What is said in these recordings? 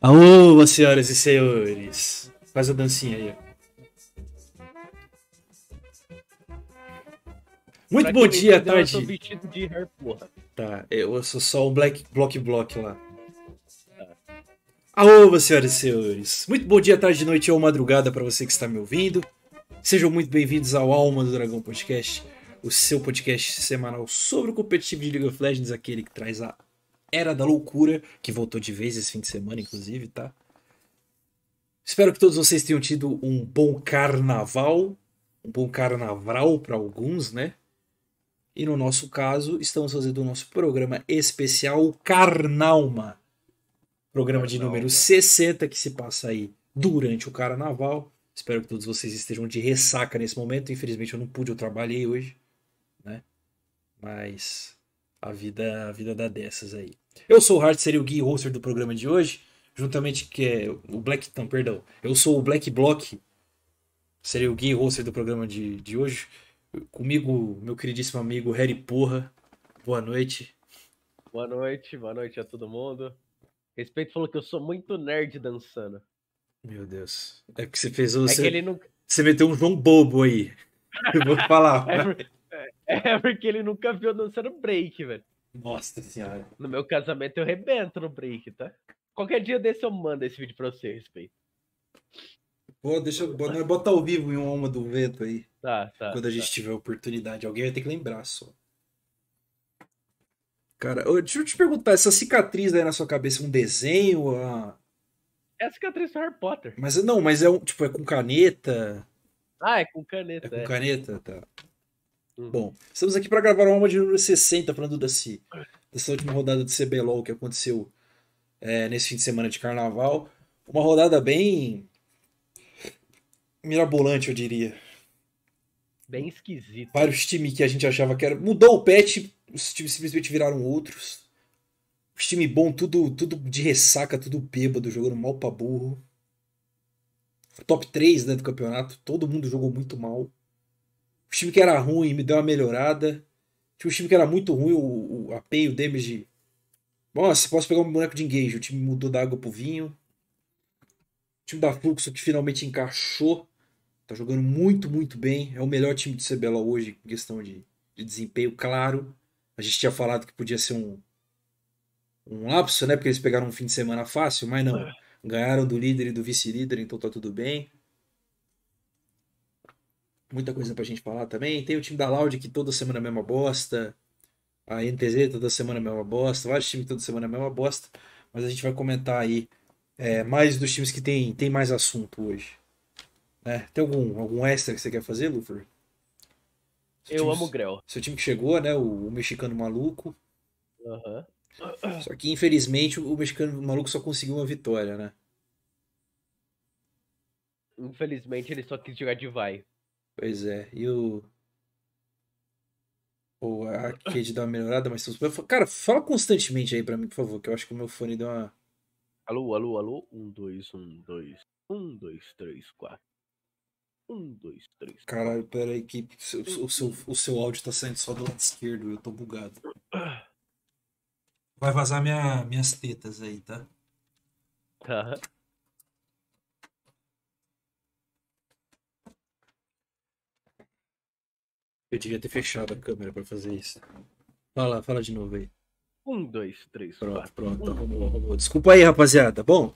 Alô, senhoras e senhores. Faz a dancinha aí. Muito Pra bom dia, entendeu, Eu sou tarde. vestido de Harry. Tá, eu sou só o Black Block Block lá. Alô, senhoras e senhores. Muito bom dia, tarde, noite ou madrugada para você que está me ouvindo. Sejam muito bem-vindos ao Alma do Dragão Podcast, o seu podcast semanal sobre o competitivo de League of Legends, aquele que traz a Era da Loucura, que voltou de vez esse fim de semana, inclusive, tá? Espero que todos vocês tenham tido um bom carnaval, um bom carnaval para alguns, né? E no nosso caso, estamos fazendo o nosso programa especial Carnauma. Programa de número 60 que se passa aí durante o carnaval. Espero que todos vocês estejam de ressaca nesse momento. Infelizmente eu não pude, eu trabalhei hoje, né? Mas a vida, a vida dá dessas aí. Eu sou o Hart, seria o Gui Hoster do programa de hoje, juntamente que é o Black, não, perdão. Eu sou o Black Block, seria o Gui Hoster do programa de, de hoje. Comigo, meu queridíssimo amigo Harry Porra. Boa noite. Boa noite, boa noite a todo mundo. Respeito falou que eu sou muito nerd dançando. Meu Deus. É porque você fez o. É Você, que você meteu um João Bobo aí. Eu vou falar. É, por- é porque ele nunca viu dançando break, velho. Nossa senhora. No meu casamento eu rebento no break, tá? Qualquer dia desse eu mando esse vídeo pra você, respeito. Pô, deixa eu bota- bota ao vivo em uma alma do vento aí. Tá, tá. quando a gente tiver oportunidade. Alguém vai ter que lembrar só. Cara, deixa eu te perguntar, essa cicatriz aí na sua cabeça é um desenho? Ah, É a cicatriz do Harry Potter. Mas não, mas é um, tipo, é com caneta? Ah, é com É caneta. com É caneta? Tá. Uhum. Bom, estamos aqui para gravar o alma de número 60, falando desse, dessa última rodada do CBLOL que aconteceu é, nesse fim de semana de carnaval. Uma rodada bem mirabolante, eu diria. Bem esquisito. vários times que a gente achava que era. Mudou o patch, os times simplesmente viraram outros. Os times bons, tudo, tudo de ressaca, tudo bêbado, jogando mal pra burro. Top 3 né, do campeonato, todo mundo jogou muito mal. O time que era ruim me deu uma melhorada. Tinha um time que era muito ruim, o, o e o damage. Nossa, posso pegar um boneco de engage. O time mudou da água pro vinho. O time da Fluxo que finalmente encaixou. Tá jogando muito, muito bem. É o melhor time do CBLOL hoje em questão de, de desempenho, claro. A gente tinha falado que podia ser um, um lapso, né? Porque eles pegaram um fim de semana fácil, mas não. Ganharam do líder e do vice-líder, então tá tudo bem. Muita coisa pra gente falar também. Tem o time da Loud que toda semana é a mesma bosta. A NTZ toda semana é a mesma bosta. Vários times toda semana é a mesma bosta. Mas a gente vai comentar aí é, mais dos times que tem, tem mais assunto hoje. né? Tem algum, algum extra que você quer fazer? Seu Eu time- amo o Grell. Seu time que chegou, né? O, o mexicano maluco. Aham. Só que infelizmente o mexicano maluco só conseguiu uma vitória, né? Infelizmente ele só quis jogar de vai. Pois é. E o. O Arcade dá uma melhorada, mas. Cara, fala constantemente aí pra mim, por favor, que eu acho que o meu fone deu uma. Alô, alô, alô. Um, dois, um, dois. Um, dois, três, quatro. Um, dois, três. Caralho, pera aí, que o seu, o seu, o seu áudio tá saindo só do lado esquerdo, eu tô bugado. Vai vazar minha, minhas tetas aí, tá? Tá. Eu devia ter fechado a câmera pra fazer isso. Fala, fala de novo aí. Um, dois, três, Pronto, quatro. pronto, arrumou, arrumou. Desculpa aí, rapaziada. Bom,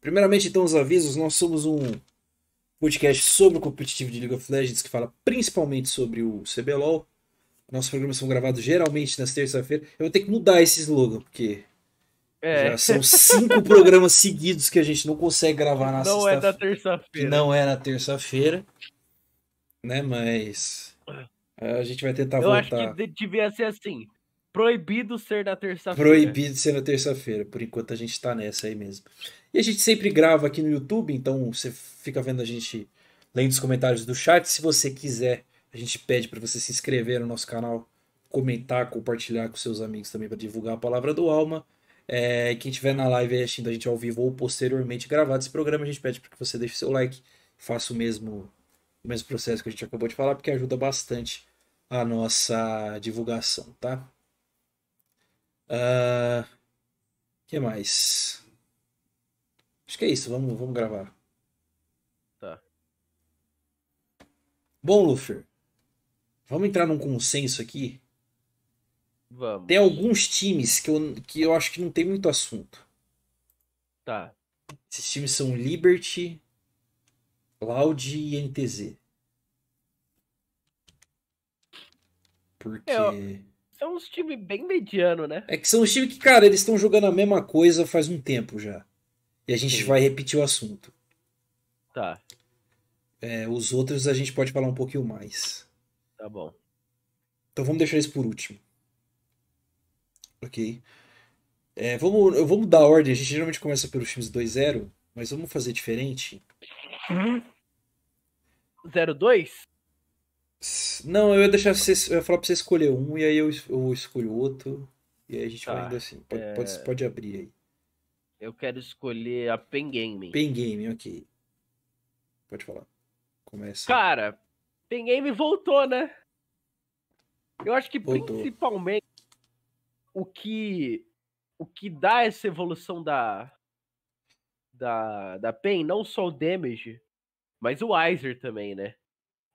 primeiramente, então, os avisos. Nós somos um podcast sobre o competitivo de League of Legends que fala principalmente sobre o CBLOL. Nossos programas são gravados geralmente nas terças-feiras. Eu vou ter que mudar esse slogan, porque É, já são cinco programas seguidos que a gente não consegue gravar na não é da sexta-feira. que terça-feira. não é na terça-feira, né? Mas a gente vai tentar Eu acho voltar. que de- devia ser assim. Proibido ser na terça-feira. Proibido ser na terça-feira. Por enquanto a gente tá nessa aí mesmo. E a gente sempre grava aqui no YouTube, então você fica vendo a gente lendo os comentários do chat. Se você quiser, a gente pede para você se inscrever no nosso canal, comentar, compartilhar com seus amigos também para divulgar a palavra do Alma. É, quem estiver na live assistindo a gente ao vivo ou posteriormente gravado esse programa, a gente pede para que você deixe seu like, faça o mesmo, o mesmo processo que a gente acabou de falar, porque ajuda bastante a nossa divulgação, tá? Ah, O que mais? Acho que é isso, vamos, vamos gravar. Tá. Bom, Lufer, vamos entrar num consenso aqui. Vamos. Tem alguns times que eu, que eu acho que não tem muito assunto. Tá. Esses times são Liberty, Loud e NTZ. Porque. É, São uns times bem mediano, né? É que são os times que, cara, eles estão jogando a mesma coisa faz um tempo já. E a gente Sim. vai repetir o assunto. Tá, É, os outros a gente pode falar um pouquinho mais. tá bom. Então vamos deixar isso por último. Ok. É, vamos, eu vou mudar a ordem. A gente geralmente começa pelos times 2-0, mas vamos fazer diferente. 02? Não, eu ia deixar você, eu ia falar pra você escolher um e aí eu, eu escolho outro. E aí a gente vai Tá, indo assim. Pode, é. pode, pode abrir aí. Eu quero escolher a Pen Gaming. Pen Game, ok. Pode falar. Começa. Cara, Pen Game voltou, né? Eu acho que Voltou. principalmente o que o que dá essa evolução da da da Pen, não só o damage, mas o Weiser também, né?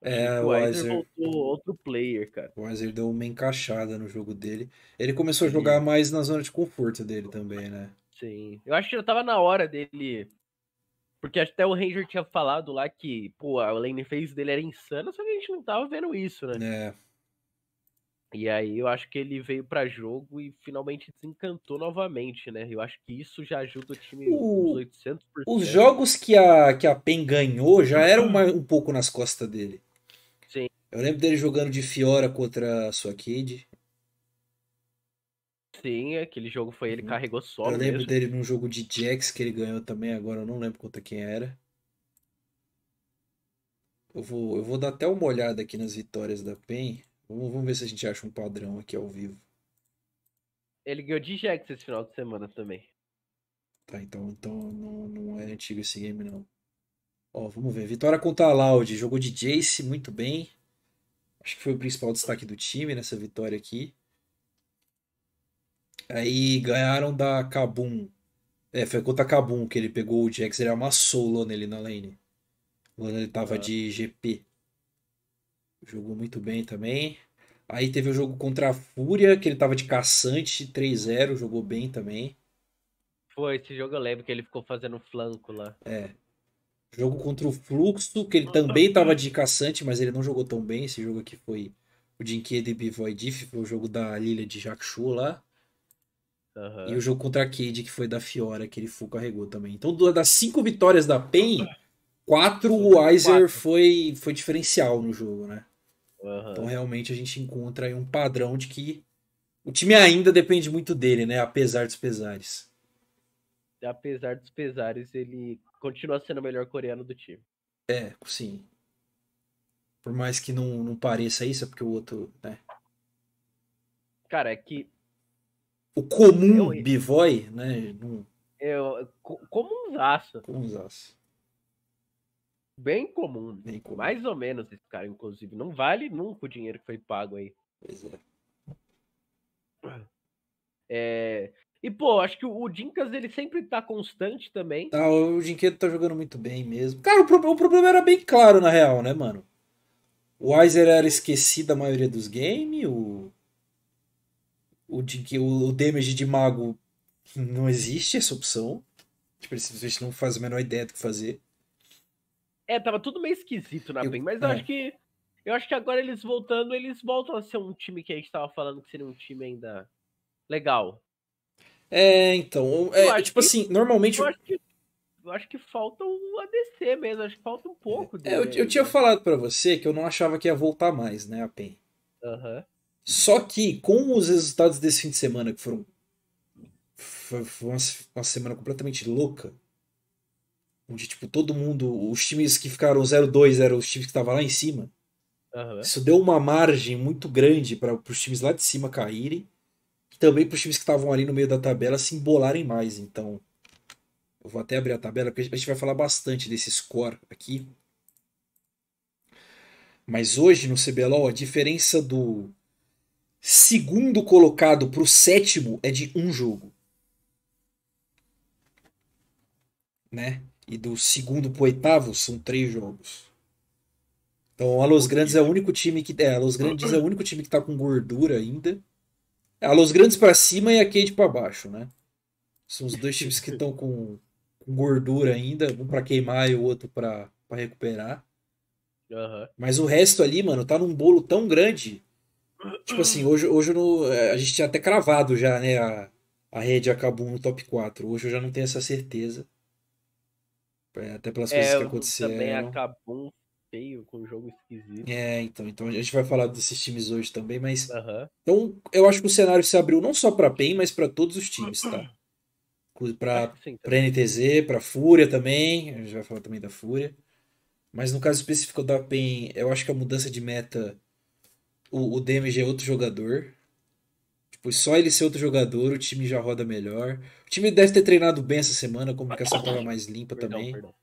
É, o Weiser voltou outro player, cara. o Weiser deu uma encaixada no jogo dele. Ele começou a Sim. jogar mais na zona de conforto dele também, né? Sim. Eu acho que já tava na hora dele. Porque até o Ranger tinha falado lá que, pô, a lane phase dele era insana, só que a gente não tava vendo isso, né? É, E aí eu acho que ele veio pra jogo e finalmente desencantou novamente, né? Eu acho que isso já ajuda o time O- uns 800%. Os jogos que a, que a PEN ganhou já eram mais- um pouco nas costas dele. Sim. Eu lembro dele jogando de Fiora contra a sua Cade. Sim, aquele jogo foi ele Uhum. carregou solo eu lembro mesmo. dele num jogo de Jax que ele ganhou também, agora eu não lembro contra quem era. Eu vou, eu vou dar até uma olhada aqui nas vitórias da PEN. Vamos, vamos ver se a gente acha um padrão aqui ao vivo. Ele ganhou de Jax esse final de semana também. Tá, então, então não, não é antigo esse game, não. Ó, vamos ver. Vitória contra a Loud. Jogou de Jace muito bem. Acho que foi o principal destaque do time nessa vitória aqui. Aí ganharam da Kabum. É, foi contra a Kabum que ele pegou o Jax. Ele amassou o Lona ali na lane. O Lona ele tava Ah. de GP. Jogou muito bem também. Aí teve o jogo contra a Fúria, que ele tava de caçante, 3-0, jogou bem também. Foi, esse jogo eu lembro que ele ficou fazendo flanco lá. Jogo contra o Fluxo, que ele também tava de caçante, mas ele não jogou tão bem. Esse jogo aqui foi o Dinquedo e Bivoy Diff, foi o jogo da Lilia de Jakshu lá. Aham. E o jogo contra a Cade, que foi da Fiora, que ele full carregou também. Então, das cinco vitórias da PEN, quatro o Weiser foi, foi diferencial no jogo, né? Aham. Então, realmente, a gente encontra aí um padrão de que o time ainda depende muito dele, né? Apesar dos pesares. Apesar dos pesares, ele continua sendo o melhor coreano do time. É, sim. Por mais que não, não pareça isso, é porque o outro, né? Cara, é que O comum Eu- Bivoy, né? Não, eu, co- como um zaço, não usasse. Bem comum. Nem comum. Mais ou menos esse cara, inclusive. Não vale nunca o dinheiro que foi pago aí. Pois é. É... E, pô, acho que o Dinkas, ele sempre tá constante também. Tá, o Dinquedo tá jogando muito bem mesmo. Cara, o, pro- o problema era bem claro, na real, né, mano? O Weiser era esquecido da maioria dos games, o. O, o, o damage de mago não existe essa opção. Tipo, ele simplesmente não faz a menor ideia do que fazer. É, tava tudo meio esquisito na Eu- PEN, mas eu é. acho que. Eu acho que agora eles voltando, eles voltam a ser um time que a gente tava falando que seria um time ainda legal. É, então. Eu É, tipo que- assim, normalmente. Eu acho que. Eu acho que falta o ADC mesmo, acho que falta um pouco É, dele. eu, eu tinha falado pra você que eu não achava que ia voltar mais, né, a PEN. Aham. Só que com os resultados desse fim de semana, que foram. Foi, foi uma, uma semana completamente louca. Onde, tipo, todo mundo. Os times que ficaram 0-2 eram os times que estavam lá em cima. Aham. Isso deu uma margem muito grande para os times lá de cima caírem. E também para os times que estavam ali no meio da tabela se embolarem mais. Então. Eu vou até abrir a tabela, porque a gente vai falar bastante desse score aqui. Mas hoje no CBLOL a diferença do segundo colocado pro sétimo é de um jogo. né? E do segundo pro oitavo são três jogos. Então, a Los Grandes é o único time que. É, a Los Grandes é o único time que tá com gordura ainda. A Los Grandes para cima e a Cade para baixo, né? São os dois times que estão com, com, gordura ainda, um para queimar e o outro para recuperar. Uhum. Mas o resto ali, mano, tá num bolo tão grande. Tipo assim, hoje, hoje no, é, a gente tinha até cravado já, né? A, a rede acabou no top 4. Hoje eu já não tenho essa certeza. É, até pelas coisas é, que aconteceram. Também acabou feio, com um jogo esquisito. É, então, então a gente vai falar desses times hoje também, mas. Uhum. Então, eu acho que o cenário se abriu não só para PEN, mas para todos os times, tá? Para pra NTZ, para Fúria também. A gente vai falar também da Fúria. Mas no caso específico da PEN, eu acho que a mudança de meta. O, o Damage é outro jogador. Tipo, só ele ser outro jogador, o time já roda melhor. O time deve ter treinado bem essa semana, a comunicação estava mais limpa perdão, também. Perdão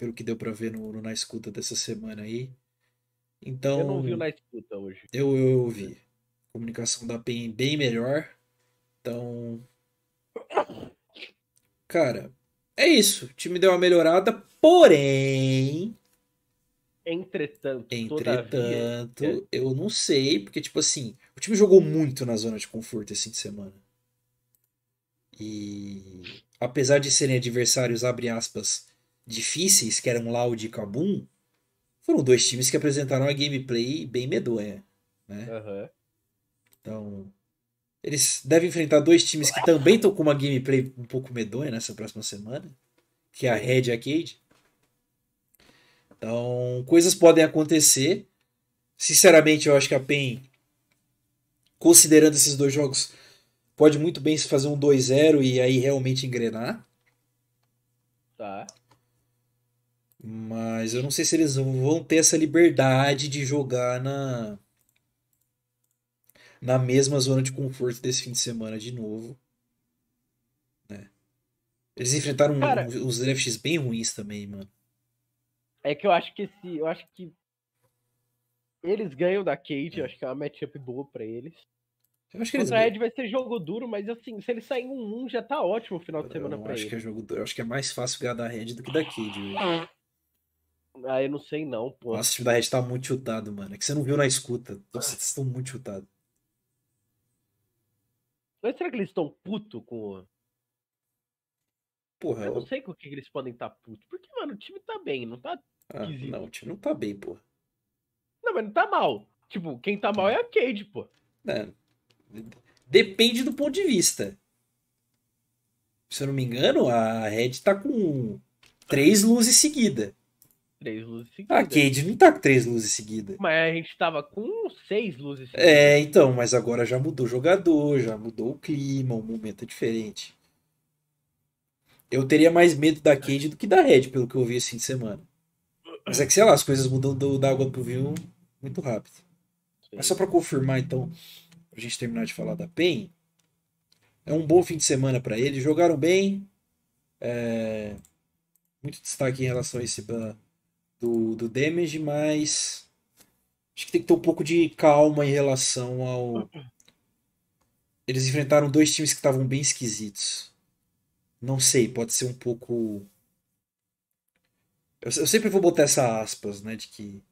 pelo que deu para ver no, no, na escuta dessa semana aí. Então. Eu não vi o na escuta hoje. Eu, eu vi. Comunicação da PEN bem melhor. Então. Cara, é isso. O time deu uma melhorada, porém. Entretanto, entretanto, todavia... eu não sei, porque, tipo assim, o time jogou muito na zona de conforto esse fim de semana. E apesar de serem adversários, abre aspas, difíceis, que eram Loud e Kabum, foram dois times que apresentaram uma gameplay bem medonha. Né? Uhum. Então, eles devem enfrentar dois times que também estão com uma gameplay um pouco medonha nessa próxima semana, que é a Red e a Cade. Então, coisas podem acontecer. Sinceramente, eu acho que a PEN, considerando esses dois jogos, pode muito bem se fazer um 2-0 e aí realmente engrenar. Tá. Mas eu não sei se eles vão ter essa liberdade de jogar na na mesma zona de conforto desse fim de semana de novo. Né? Eles enfrentaram Cara, uns drafts bem ruins também, mano. É que eu acho que esse, eu acho que eles ganham da Cade, é. acho que é uma matchup boa para eles. Eu acho que eles... Contra Ed vai ser jogo duro, mas assim, se eles saírem um 1 já tá ótimo o final de semana para eles. Que é jogo, eu acho que é mais fácil ganhar da Red do que da Cade. Ah, eu não sei não, pô. Nossa, o time da Red tá muito chutado, mano. É que você não viu na escuta. Nossa, vocês estão muito chutados. Mas será que eles estão puto com. Porra, eu não sei com o que eles podem estar tá puto. Porque, mano, o time tá bem, não tá. Ah, não, o time não tá bem, porra. Não, mas não tá mal. Tipo, quem tá mal é a Cade, pô. É. Depende do ponto de vista. Se eu não me engano, a Red tá com três luzes seguidas. Três luzes seguidas. A Cade não tá com três luzes seguidas. Mas a gente tava com seis luzes seguidas. É, então, mas agora já mudou o jogador, já mudou o clima, o momento é diferente. Eu teria mais medo da Cade do que da Red, pelo que eu vi esse fim de semana. Mas é que, sei lá, as coisas mudam do, da água pro vinho muito rápido. Sim. Mas só pra confirmar, então, pra gente terminar de falar da PEN, é um bom fim de semana para eles. Jogaram bem. É... Muito destaque em relação a esse do, do damage, mas acho que tem que ter um pouco de calma em relação ao. Eles enfrentaram dois times que estavam bem esquisitos. Não sei, pode ser um pouco. Eu, eu sempre vou botar essa aspas, né? De que.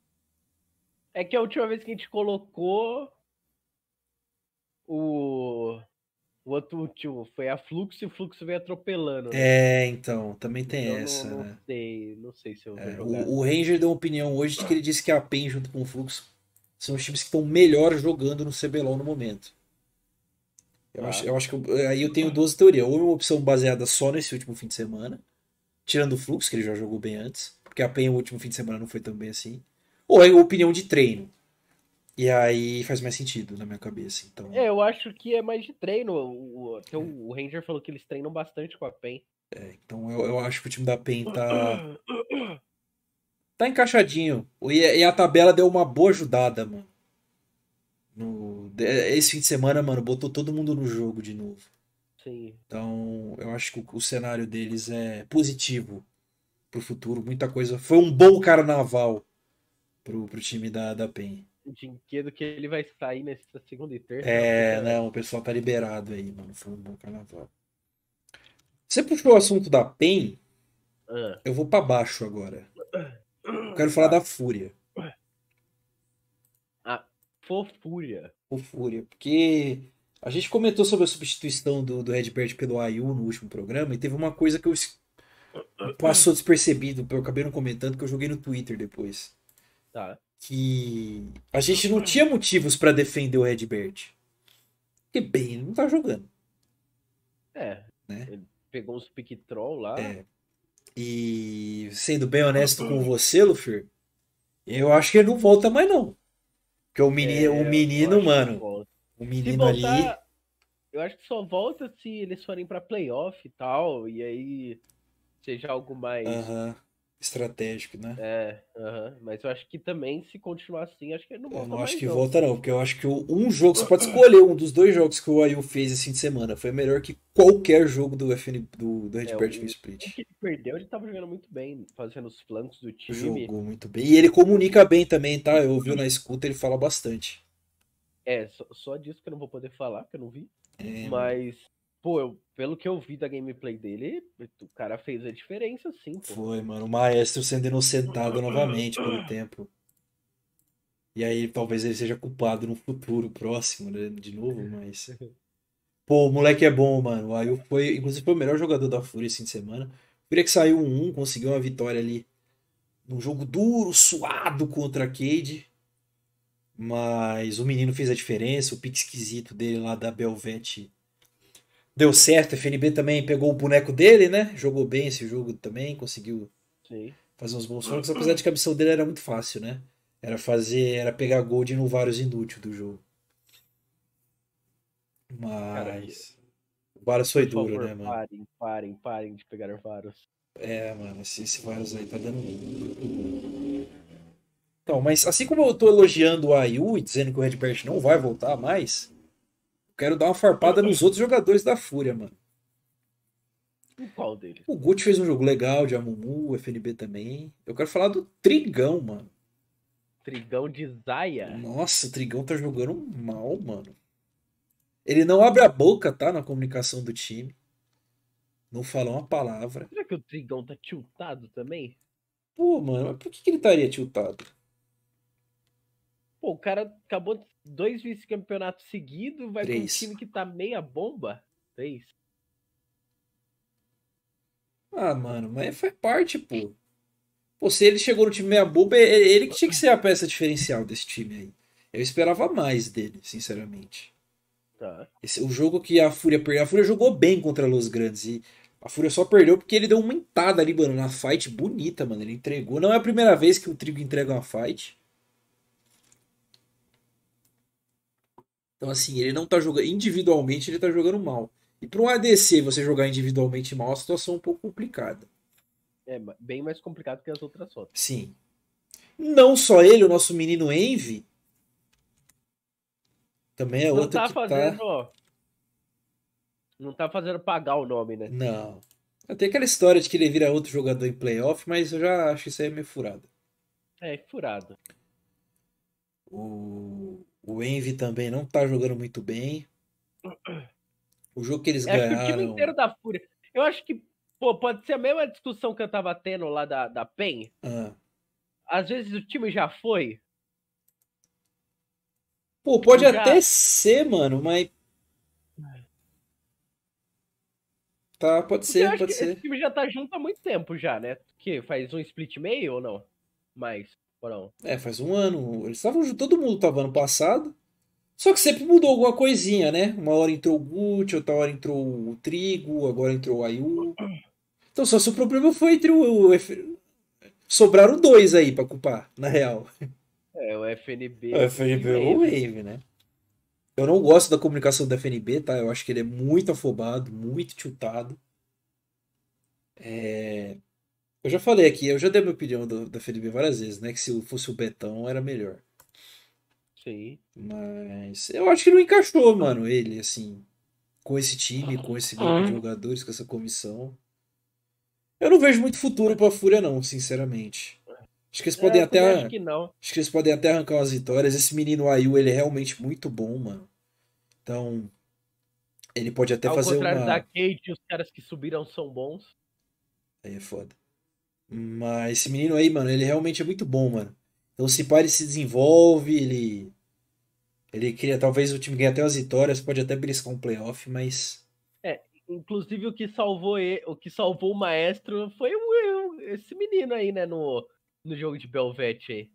É que a última vez que a gente colocou o o outro tio, foi a Fluxo e o Fluxo veio atropelando. Né? É, então, também tem então, essa. Não, né? sei, não sei se eu é, o, o, Ranger deu uma opinião hoje de que ele disse que a PEN junto com o Fluxo são os times que estão melhor jogando no CBLOL no momento. Eu, ah. acho, eu acho que aí eu tenho duas teorias. Ou uma opção baseada só nesse último fim de semana, tirando o Fluxo, que ele já jogou bem antes, porque a PEN o último fim de semana não foi tão bem assim. Ou é opinião de treino. E aí faz mais sentido na minha cabeça. Então... É, eu acho que é mais de treino. O, o, o Ranger falou que eles treinam bastante com a PEN. É, então eu, eu acho que o time da PEN tá. tá encaixadinho. E, e a tabela deu uma boa ajudada, mano. No, esse fim de semana, mano, botou todo mundo no jogo de novo. Sim. Então, eu acho que o, o cenário deles é positivo pro futuro. Muita coisa. Foi um bom carnaval pro, pro time da, da PEN brinquedo que ele vai sair nessa segunda e terça. É, não, o pessoal tá liberado aí, mano. Foi um bom carnaval. Você puxou o assunto da PEN. Ah, Eu vou pra baixo agora. Eu quero falar da Fúria. fofúria. O Fúria. Porque a gente comentou sobre a substituição do, do Redbird pelo Ayu no último programa e teve uma coisa que eu passou despercebido, eu acabei não comentando, que eu joguei no Twitter depois. Tá. Que a gente não tinha motivos pra defender o Redbird. Porque bem, ele não tá jogando. É. Né? Ele pegou uns pick troll lá. É. E sendo bem honesto com você, Luffy, eu acho que ele não volta mais não. Porque o menino, É, o menino mano, o menino ali. voltar, eu acho que só volta se eles forem pra playoff e tal, e aí seja algo mais. Aham. Estratégico, né? É, aham. Mas eu acho que também, se continuar assim, acho que ele não Eu volta não mais. acho que não. volta não, porque eu acho que um jogo, você pode escolher um dos dois jogos que o Ayu fez esse fim de semana, foi melhor que qualquer jogo do FN do, do É, Redbird o- Free O Split. que ele perdeu, ele tava jogando muito bem, fazendo os flancos do time. Jogou muito bem. E ele comunica bem também, tá? Eu ouvi na escuta, ele fala bastante. É, só, só disso que eu não vou poder falar, porque eu não vi. É, Mas, pô, eu- pelo que eu vi da gameplay dele, o cara fez a diferença, sim, pô. Foi, mano. O Maestro sendo inocentado novamente pelo tempo. E aí talvez ele seja culpado no futuro próximo, né? De novo, mas. Pô, o moleque é bom, mano. Ayu foi, inclusive, foi o melhor jogador da Fúria esse fim de semana. Fúria que saiu 1-1, conseguiu uma vitória ali num jogo duro, suado contra a Cade. Mas o menino fez a diferença, o pique esquisito dele lá da Belvete deu certo. A FNB também pegou o boneco dele, né? Jogou bem esse jogo também, conseguiu Sim. fazer uns bons flancos, apesar de que a missão dele era muito fácil, né? Era fazer, era pegar gold no vários inútil do jogo. Mas o Varus foi duro, favor, né, mano? parem, parem, parem de pegar vários. É, mano, esse, esse Varus aí tá dando. Então, mas assim como eu tô elogiando o Ayu e dizendo que o Redbert não vai voltar mais, quero dar uma farpada nos outros jogadores da Fúria, mano. E qual deles? O Gucci fez um jogo legal, de Amumu, o FNB também. Eu quero falar do Trigão, mano. Trigão de Zaya? Nossa, o Trigão tá jogando mal, mano. Ele não abre a boca, tá? Na comunicação do time. Não fala uma palavra. Será que o Trigão tá tiltado também? Pô, mano, mas por que, que ele estaria tiltado? Pô, o cara acabou dois vice-campeonatos seguidos, vai com um Três. time que tá meia bomba. Três. Ah, mano, mas faz parte, pô. Pô, se ele chegou no time meia boba, é é ele que tinha que ser a peça diferencial desse time aí. Eu esperava mais dele, sinceramente. Tá. Esse, o jogo que a Fúria perdeu. A Fúria jogou bem contra Los Grandes. E a Fúria só perdeu porque ele deu uma entada ali, mano, na fight bonita, mano. Ele entregou. Não é a primeira vez que o Trigo entrega uma fight. Então, assim, ele não tá jogando. Individualmente, ele tá jogando mal. E para um ADC você jogar individualmente mal, a situação é um pouco complicada. É bem mais complicado que as outras rotas. Sim. Não só ele, o nosso menino Envy. Também é Não outro tá que fazendo, tá. ó. Não tá fazendo pagar o nome, né? Não. Tem aquela história de que ele vira outro jogador em playoff, mas eu já acho isso aí meio furado. É, furado. O, o Envy também não tá jogando muito bem. O jogo que eles Eu acho que o time ganharam. inteiro da Fúria. Eu acho que, pô, pode ser a mesma discussão que eu tava tendo lá da, da PEN. Ah. Às vezes o time já foi. Pô, pode Já- até ser, mano, mas. Tá, pode Porque ser, pode ser. esse time já tá junto há muito tempo já, né? Que faz um split meio ou não? Mais, É, faz um ano. Eles estavam todo mundo tava ano passado. Só que sempre mudou alguma coisinha, né? Uma hora entrou o Gucci, outra hora entrou o Trigo, agora entrou o Ayu. Então só se o problema foi entre o. Sobraram dois aí pra culpar, na real. É, o FNB. O FNB ou o Wave. Wave, né? Eu não gosto da comunicação do FNB, tá? Eu acho que ele é muito afobado, muito tiltado. É, Eu já falei aqui, eu já dei minha opinião do, da FNB várias vezes, né? Que se fosse o Betão era melhor. Sim. Mas eu acho que não encaixou, mano, ele, assim, com esse time, com esse grupo de jogadores, com essa comissão. Eu não vejo muito futuro pra Fúria, não, sinceramente. Acho que eles podem É, até. Acho que não. Acho que eles podem até arrancar umas vitórias. Esse menino Ayu, ele é realmente muito bom, mano. Então, ele pode até Ao fazer contrário uma. da Kate, os caras que subiram são bons. Aí é foda. Mas esse menino aí, mano, ele realmente é muito bom, mano. Então se pá, ele se desenvolve, ele. Ele queria, talvez o time ganhe até as vitórias, pode até briscar um playoff, mas. É, inclusive o que salvou ele, o que salvou o maestro foi o, esse menino aí, né, no, no jogo de Belvete aí.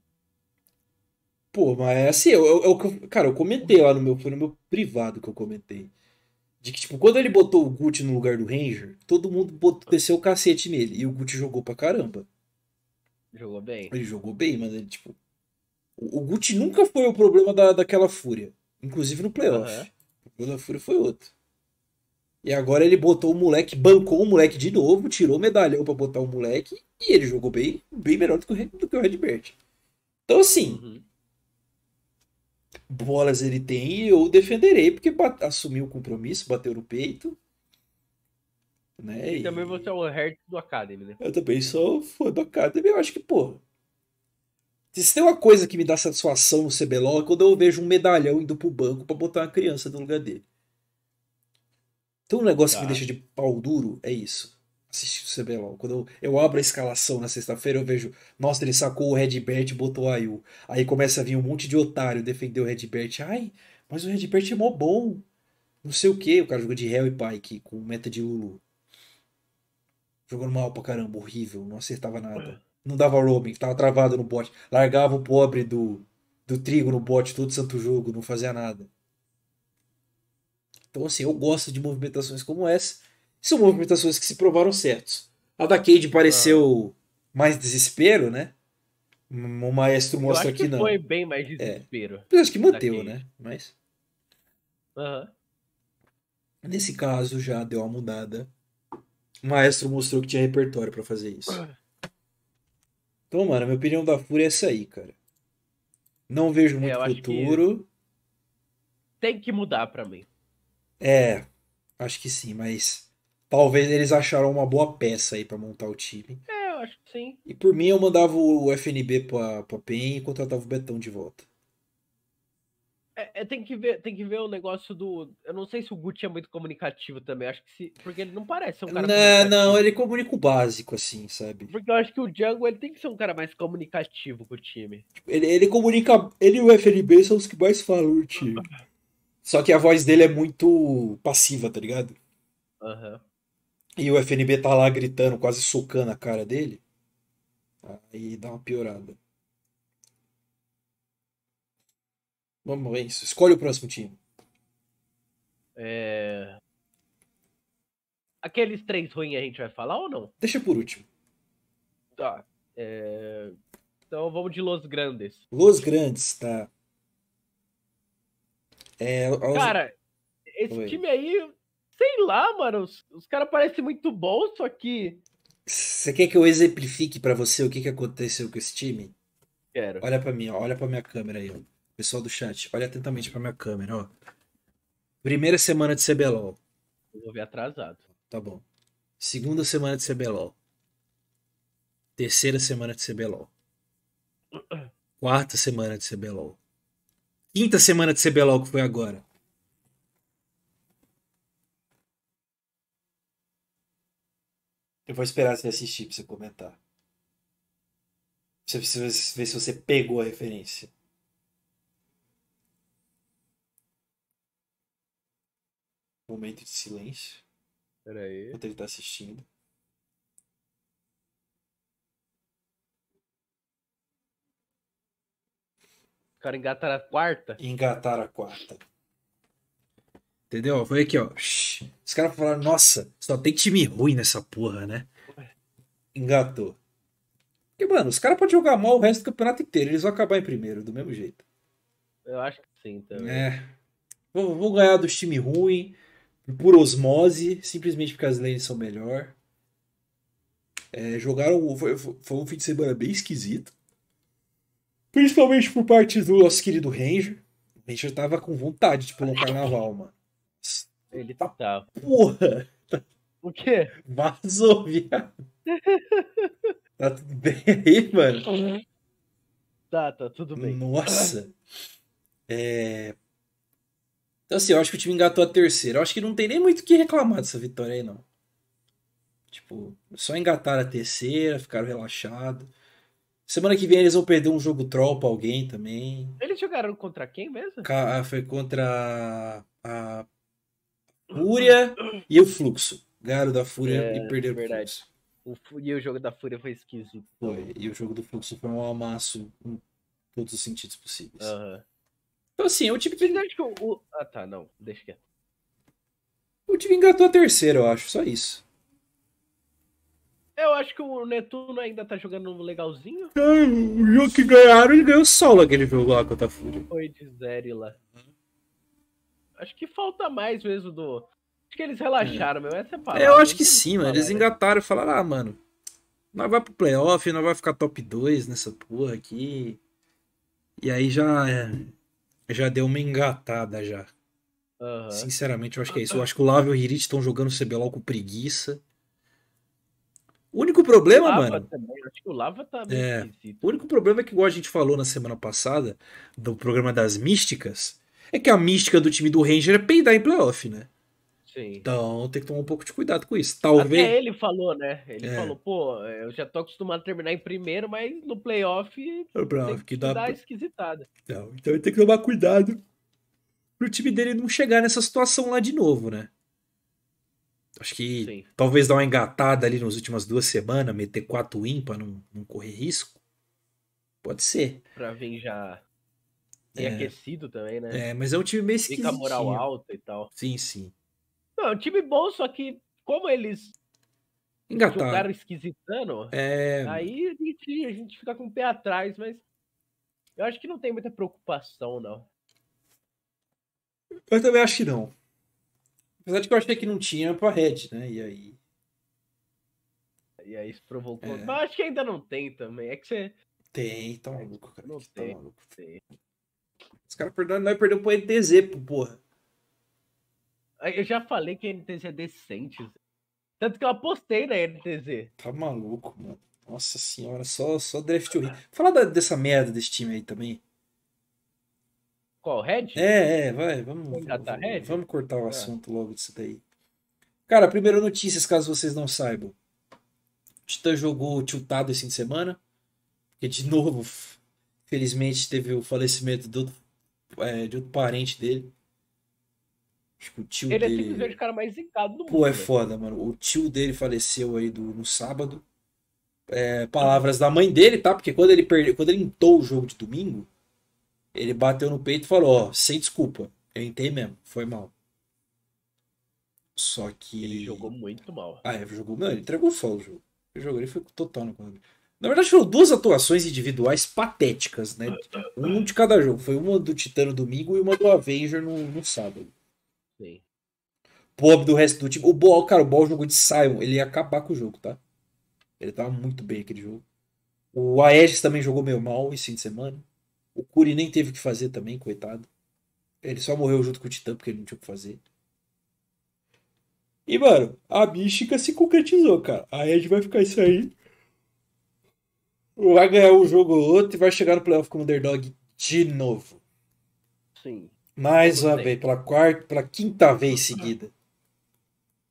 Pô, mas assim, eu, eu, eu, cara, eu comentei lá no meu, foi no meu privado que eu comentei. De que, tipo, quando ele botou o Gucci no lugar do Ranger, todo mundo botou, desceu o cacete nele. E o Gucci jogou pra caramba. Jogou bem. Ele jogou bem, mas ele, tipo. O, o Gucci nunca foi o problema da, daquela fúria. Inclusive no playoff. Uhum. O problema da fúria foi outro. E agora ele botou o moleque, bancou o moleque de novo, tirou o medalhão pra botar o moleque. E ele jogou bem, bem melhor do que o, do que o Redbert. Então, assim. Uhum bolas ele tem e eu defenderei, porque assumiu o compromisso, bateu no peito. Né? E também você é o Hertz do Academy, né? Eu também sou fã do Academy, eu acho que, pô. Se tem uma coisa que me dá satisfação no CBLOL é quando eu vejo um medalhão indo pro banco para botar uma criança no lugar dele. Então um negócio tá. que me deixa de pau duro é isso assistir o CBLOL. Quando eu, eu abro a escalação na sexta-feira, eu vejo, nossa, ele sacou o Redbert e botou a Ayu. Aí começa a vir um monte de otário defender o Redbert. Ai, mas o Redbert é mó bom. Não sei o que, o cara jogou de Hell e Pike com meta de Lulu. Jogando mal pra caramba, horrível, não acertava nada. Não dava roaming, tava travado no bot. Largava o pobre do, do trigo no bot todo santo jogo, não fazia nada. Então, assim, eu gosto de movimentações como essa são movimentações que se provaram certos. A da Cade pareceu ah. mais desespero, né? O maestro mostra que, que não. Foi bem mais é. desespero. É. Eu acho que manteve, né? Mas. Uhum. Nesse caso já deu uma mudada. O maestro mostrou que tinha repertório para fazer isso. Então, mano, a minha opinião da Fúria é essa aí, cara. Não vejo muito é, futuro. Tem que mudar para mim. É, acho que sim, mas Talvez eles acharam uma boa peça aí para montar o time. É, eu acho que sim. E por mim eu mandava o FNB pra, pra PEN e contratava o Betão de volta. É, é, tem que ver, tem que ver o negócio do. Eu não sei se o Gucci é muito comunicativo também. Acho que se. Porque ele não parece ser um cara. Não, não, ele comunica o básico, assim, sabe? Porque eu acho que o Django ele tem que ser um cara mais comunicativo com o time. Ele, ele comunica. Ele e o FNB são os que mais falam o time. Só que a voz dele é muito passiva, tá ligado? Aham. Uhum e o FNB tá lá gritando, quase socando a cara dele, aí dá uma piorada. Vamos ver isso. Escolhe o próximo time. É... Aqueles três ruins a gente vai falar ou não? Deixa por último. Tá. É... Então vamos de Los Grandes. Los Grandes, tá. É, Cara, esse Oi. time aí Sei lá, mano. Os, os caras parecem muito bons, só que. Você quer que eu exemplifique para você o que, que aconteceu com esse time? Quero. Olha para mim, ó. olha para minha câmera aí, ó. Pessoal do chat, olha atentamente para minha câmera, ó. Primeira semana de CBLOL. Eu vou ver atrasado. Tá bom. Segunda semana de CBLOL. Terceira semana de CBLOL. Quarta semana de CBLOL. Quinta semana de CBLOL que foi agora. Eu vou esperar você assistir pra você comentar. Pra você ver se você pegou a referência. Momento de silêncio. Pera aí. Enquanto ele tá assistindo. O cara engataram a quarta? Engataram a quarta. Entendeu? Foi aqui, ó. Os caras falaram, nossa, só tem time ruim nessa porra, né? Engatou. Porque, mano, os caras podem jogar mal o resto do campeonato inteiro. Eles vão acabar em primeiro, do mesmo jeito. Eu acho que sim, também. É. Vou, vou ganhar dos times ruins, por osmose, simplesmente porque as lanes são melhor. É, jogaram. Foi, foi um fim de semana bem esquisito. Principalmente por parte do nosso querido Ranger. O Ranger tava com vontade de pular um carnaval, mano. Ele tá. tá. Porra! O quê? Vazou, viado. tá tudo bem aí, mano? Uhum. Tá, tá tudo bem. Nossa. É... Então, assim, eu acho que o time engatou a terceira. Eu acho que não tem nem muito o que reclamar dessa vitória aí, não. Tipo, só engataram a terceira, ficaram relaxados. Semana que vem eles vão perder um jogo troll pra alguém também. Eles jogaram contra quem mesmo? Ah, Foi contra a Fúria e o Fluxo. Ganharam da Fúria É, e perderam verdade. Fluxo. O, e o jogo da Fúria foi esquisito. Foi. E o jogo do Fluxo foi um amasso em todos os sentidos possíveis. Aham. Então, assim, o time, que, o, o- Ah, tá, não. Deixa quieto. o time engatou a terceira, eu acho. Só isso. Eu acho que o Netuno ainda tá jogando legalzinho. O jogo que ganharam, ele ganhou solo aquele jogo lá contra a Fúria. Foi de Zeri lá. Acho que falta mais mesmo do. Acho que eles relaxaram, meu. Essa é a palavra. eu acho que o sim, mano. Eles né? engataram e falaram, ah, mano, nós vai pro playoff, nós vai ficar top 2 nessa porra aqui. E aí já, é, já deu uma engatada já. Aham. Sinceramente, eu acho que é isso. Eu acho que o Lava e o Hirit estão jogando CBLOL com preguiça. O único problema, Lava mano, também. Acho que o Lava tá meio É. o único problema é que, igual a gente falou na semana passada, do programa das místicas, é que a mística do time do Ranger é peidar em playoff, né? Sim. Então tem que tomar um pouco de cuidado com isso. Talvez. Até ele falou, né? Ele É. falou, pô, eu já tô acostumado a terminar em primeiro, mas no playoff tem playoff que que dá pra- esquisitada. Então, então ele tem que tomar cuidado pro time dele não chegar nessa situação lá de novo, né? Acho que Sim. talvez dar uma engatada ali nas últimas duas semanas, meter quatro win pra não, não correr risco. Pode ser. Pra vir já bem É. aquecido também, né? É, mas é um time meio Fica a moral alta e tal. Sim, sim. Não, é um time bom, só que como eles Engatar. jogaram esquisitando, É, aí a gente, a gente fica com o pé atrás, mas eu acho que não tem muita preocupação, não. eu também acho que não. Apesar de que eu achei que não tinha pra Red, né? E aí. E aí isso provocou. É. Mas acho que ainda não tem também. É que você. Tem, tá maluco, cara. Não Tá tem. maluco. tem. Os caras perderam, nós perdeu pro NTZ, porra. Eu já falei que a NTZ é decente. Tanto que eu apostei na NTZ. Tá maluco, mano. Nossa senhora, só, só draft horrível. Fala da- dessa merda desse time aí também. Qual? Red? É, é, vai, vamos, Vamos vamos, Red? vamos cortar o Ah. assunto logo disso daí. Cara, primeira notícias, caso vocês não saibam. O Titã jogou tiltado esse fim de semana. Porque, de novo, felizmente teve o falecimento do, é, de outro parente dele. Acho que o tio Ele é dele. simplesmente o cara mais zicado do mundo. Pô, é foda, mano. O tio dele faleceu aí do, no sábado. É, palavras da mãe dele, tá? Porque quando ele perdeu, quando ele entou o jogo de domingo, ele bateu no peito e falou, ó, sem desculpa. Eu entei mesmo, foi mal. Só que. Ele jogou muito mal. Ah, é, jogou. Não, ele entregou só o jogo. Ele jogou, ele foi total no controle. Na verdade, foram duas atuações individuais patéticas, né? Um de cada jogo. Foi uma do Titã no domingo e uma do Avenger no, no sábado. Sim. pobre do resto do time. O Ball, cara, o Ball jogou de Sion. Ele ia acabar com o jogo, tá? Ele tava muito bem aquele jogo. O Aegis também jogou meio mal esse fim de semana. O Curi nem teve o que fazer também, coitado. Ele só morreu junto com o Titã porque ele não tinha o que fazer. E, mano, a mística se concretizou, cara. A Ed vai ficar isso aí. Vai ganhar um jogo ou outro e vai chegar no playoff como underdog de novo. Sim. Mais uma vez, pela quarta, pela quinta vez seguida.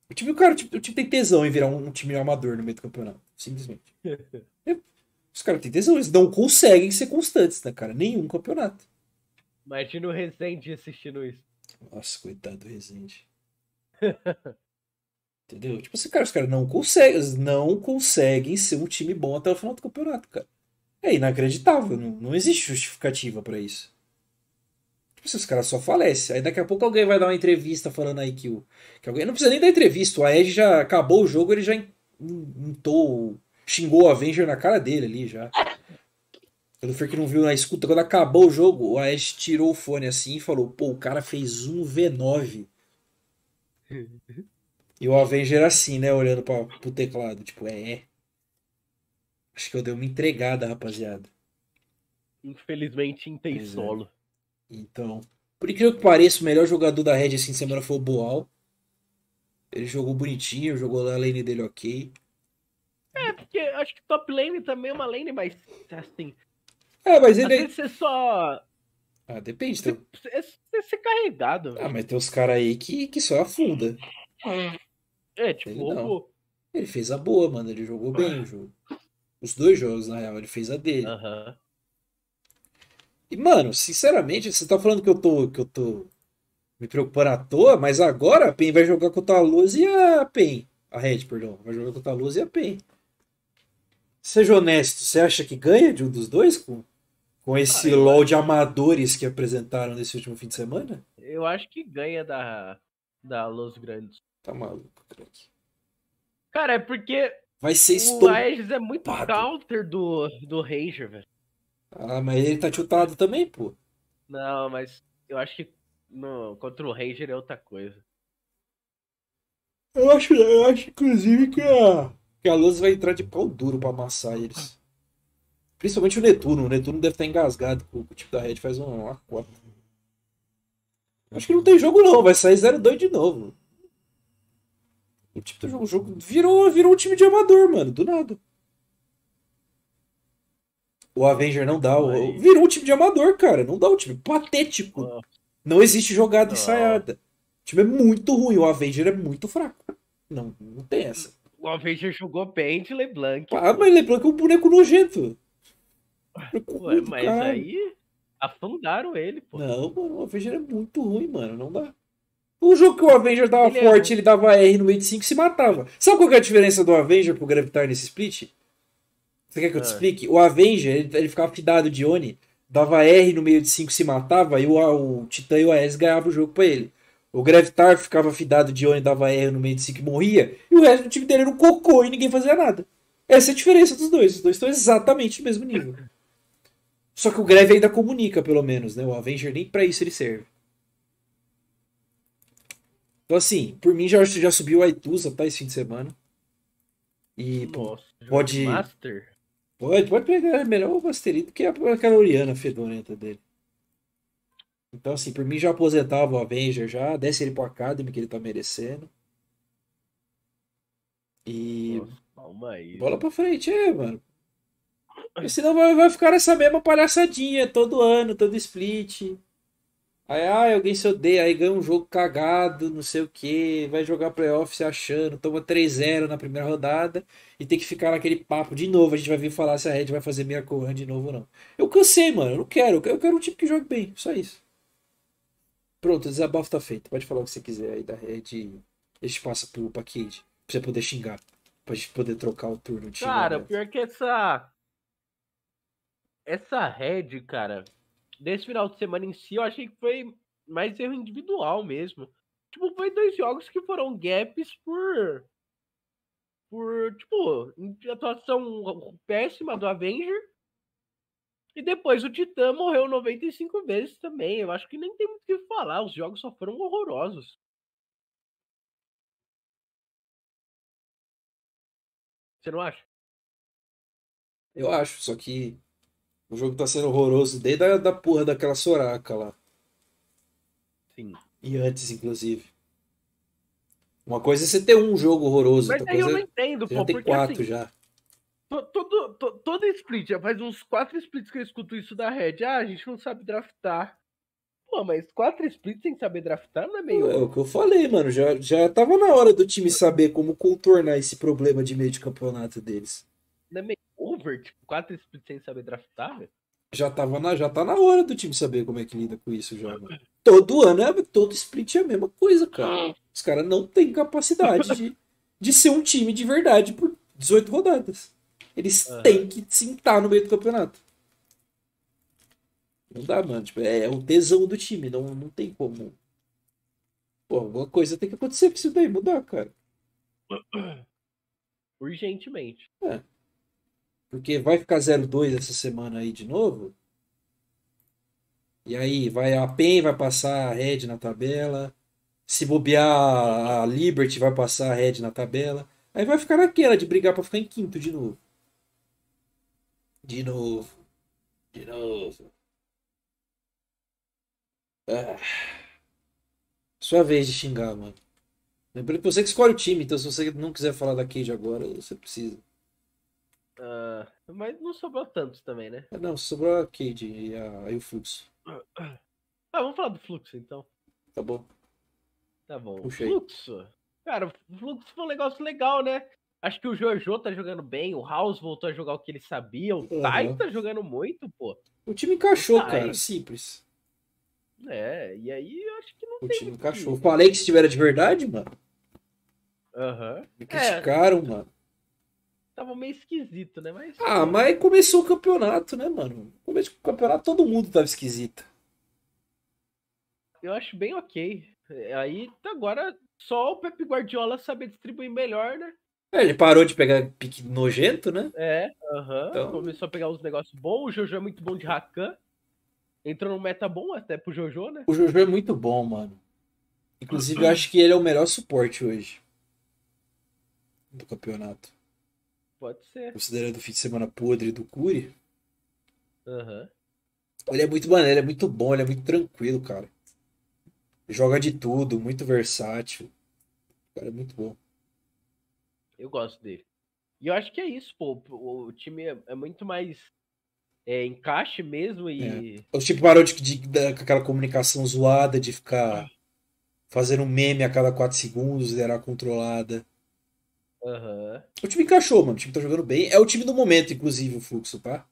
O time, cara, o time, o time tem tesão em virar um, um time amador no meio do campeonato. Simplesmente. Os caras têm tesão, eles não conseguem ser constantes, né, cara? Nenhum campeonato. Imagina o Resende assistindo isso. Nossa, coitado do Rezende. Entendeu? Tipo assim, cara, os caras não conseguem, não conseguem ser um time bom até o final do campeonato, cara. É inacreditável, não, não existe justificativa pra isso. Tipo assim, os caras só falecem. Aí daqui a pouco alguém vai dar uma entrevista falando aí que o. Que alguém, não precisa nem dar entrevista, o Aed já acabou o jogo, ele já entou, xingou o Avenger na cara dele ali já. Pelo que não viu na escuta, quando acabou o jogo, o Aed tirou o fone assim e falou: pô, o cara fez um V9. E o Avenger assim, né, olhando pra, pro teclado, tipo, é, é. Acho que eu dei uma entregada, rapaziada. Infelizmente, em é. solo. Então, por incrível que pareça, o melhor jogador da Red assim semana foi o Boal. Ele jogou bonitinho, jogou a lane dele ok. É, porque acho que top lane também é uma lane mais. Assim. Ah, mas Às ele. vezes você só. Ah, depende. Tem... Você, você ser carregado. Ah, mas tem uns caras aí que, que só afunda. É, tipo, Ele Ele fez a boa, mano. Ele jogou bem o jogo. Os dois jogos, na real, ele fez a dele. Aham. E, mano, sinceramente, você tá falando que eu tô, que eu tô me preocupando à toa, mas agora a PEN vai jogar contra a Luz e a PEN. A Red, perdão. Vai jogar contra a Luz e a PEN. Seja honesto, você acha que ganha de um dos dois com, com esse Ah, LOL de amadores que apresentaram nesse último fim de semana? Eu acho que ganha da, da Los Grandes. Tá maluco, craque. Cara, é porque Vai ser o estourado. Aegis é muito counter do, do Ranger, velho. Ah, mas ele tá chutado também, pô. Não, mas eu acho que no, contra o Ranger é outra coisa. Eu acho, eu acho inclusive, que a, que a Luz vai entrar de pau duro pra amassar eles. Principalmente o Netuno. O Netuno deve estar engasgado com o tipo da Red faz um uma cota. Acho que não tem jogo não, vai sair 0-2 de novo. O tipo o jogo virou, virou um time de amador, mano, do nada. O Avenger não dá, o- virou um time de amador, cara, não dá um time patético. Ó, Não existe jogada Não. ensaiada. O time é muito ruim, o Avenger é muito fraco. Não, não tem essa. O Avenger jogou bem de LeBlanc. Ah, mas que é um boneco nojento. Boneco Ué, mas caralho. aí afundaram ele, pô. Não, mano, o Avenger é muito ruim, mano. Não dá. O jogo que o Avenger tava Ele é forte, ele dava R no meio de 5 e se matava. Sabe qual que é a diferença do Avenger pro Gravitar nesse split? Você quer que eu te Ah. explique? O Avenger, ele, ele ficava fidado de Oni, dava R no meio de 5 e se matava, e o, o Titã e o Aes ganhavam o jogo pra ele. O Gravitar ficava fidado de Oni, dava R no meio de 5 e morria, e o resto do time dele era um cocô e ninguém fazia nada. Essa é a diferença dos dois. Os dois estão exatamente no mesmo nível. Só que o Greve ainda comunica, pelo menos, né? O Avenger nem pra isso ele serve. Então, assim, por mim já, já subiu a Ituza, tá? Esse fim de semana. E Nossa, pode- de Master? pode, pode pegar é melhor o Masterito que a- aquela Oriana fedorenta dele. Então, assim, por mim já aposentava o Avenger já, desce ele pro Academy que ele tá merecendo. E Nossa, calma aí. bola pra frente, é, mano. Porque senão vai, vai ficar essa mesma palhaçadinha todo ano, todo split. Aí, ai, alguém se odeia, aí ganha um jogo cagado, não sei o que, vai jogar playoff se achando, toma 3-0 na primeira rodada e tem que ficar naquele papo de novo. A gente vai vir falar se a Red vai fazer Miracle Run de novo ou não. Eu cansei, mano, eu não quero, eu quero- um time que jogue bem, só isso. Pronto, o desabafo tá feito. Pode falar o que você quiser aí da Red a gente passa pro, Cade, pra você poder xingar, pra gente poder trocar o turno de. Cara, pior que essa. Essa Red, cara, desse final de semana em si, eu achei que foi mais erro individual mesmo. Tipo, foi dois jogos que foram gaps por. Por, tipo, atuação péssima do Avenger. E depois o Titã morreu 95 vezes também. Eu acho que nem tem muito o que falar. Os jogos só foram horrorosos. Você não acha? Eu acho, só que o jogo tá sendo horroroso desde a da porra daquela Soraka lá. Sim. E antes, inclusive. Uma coisa é você ter um jogo horroroso, Mas outra aí eu coisa não é entendo, pô, já tem porque quatro assim, já. to- todo, to- todo split, já faz uns quatro splits que eu escuto isso da Red. Ah, a gente não sabe draftar. Pô, mas quatro splits sem saber draftar não é meio. É o que eu falei, mano. Já, já tava na hora do time saber como contornar esse problema de meio de campeonato deles. Não é meio over? Tipo, quatro splits sem saber draftar, velho? Já, tava na, já tá na hora do time saber como é que lida com isso já, mano. Todo ano, é, todo split é a mesma coisa, cara. Os caras não têm capacidade de, de ser um time de verdade por 18 rodadas. Eles Aham. têm que sentar no meio do campeonato. Não dá, mano. Tipo, é, é o tesão do time. Não, não tem como. Pô, alguma coisa tem que acontecer pra isso daí mudar, cara. Urgentemente. Porque vai ficar 0-2 essa semana aí de novo. E aí, vai a PEN vai passar a Red na tabela. Se bobear, a Liberty vai passar a Red na tabela. Aí vai ficar naquela de brigar pra ficar em quinto de novo. De novo. De novo. Ah. Sua vez de xingar, mano. Lembrando que você que escolhe o time, então se você não quiser falar da Cage agora, você precisa. Ah, mas não sobrou tantos também, né? Não, sobrou a Cade e, a, e o Fluxo. Ah, vamos falar do fluxo então. Tá bom. Tá bom. Puxa aí. Fluxo. Cara, o fluxo foi um negócio legal, né? Acho que o Jojo tá jogando bem, o House voltou a jogar o que ele sabia, o Uhum. Tai tá jogando muito, pô. O time encaixou, Ai. cara. Simples. É, e aí eu acho que não O tem time muito encaixou. Falei que se tiver de verdade, mano. Aham. Me É. criticaram, mano. Tava meio esquisito, né? Mas. Ah, mas começou o campeonato, né, mano? Começo do campeonato todo mundo tava esquisito. Eu acho bem ok. É, Aí agora só o Pep Guardiola saber distribuir melhor, né? É, ele parou de pegar pique nojento, né? É, aham. Então- Começou a pegar uns negócios bons. O Jojo é muito bom de Rakan. Entrou no meta bom até pro Jojo, né? O Jojo é muito bom, mano. Inclusive, eu acho que ele é o melhor suporte hoje. Do campeonato. Pode ser. Considerando o fim de semana podre do Curi. Aham. Ele é muito maneiro, ele é muito bom, ele é muito tranquilo, cara. Joga de tudo, muito versátil. O cara é muito bom. Eu gosto dele. E eu acho que é isso, pô. O, time é, é muito mais é, encaixe mesmo e. O tipo parou de, de- com aquela comunicação zoada de ficar fazendo um meme a cada 4 segundos, liderar controlada. Aham. O time encaixou, mano. O time tá jogando bem. É o time do momento, inclusive, o fluxo, tá?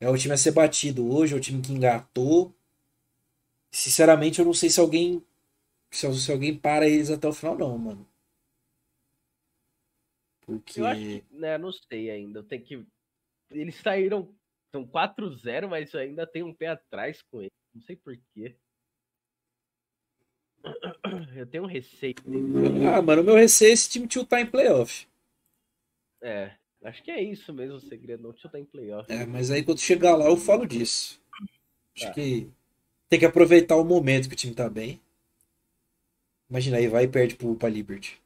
É o time a ser batido hoje, é o time que engatou. Sinceramente, eu não sei se alguém. Se, se alguém para eles até o final, não, mano. Porque. Eu acho que, né, não sei ainda. Eu tenho que. Eles saíram. São 4-0, mas ainda tenho um pé atrás com eles. Não sei porquê. Eu tenho um receio. Ah, mano, o meu receio é esse time tiltar em playoff. É. Acho que é isso mesmo o segredo. Não chutar em playoff. É, mas aí quando chegar lá eu falo disso. Acho Tá. que tem que aproveitar o momento que o time tá bem. Imagina aí, vai e perde pro, pra Liberty.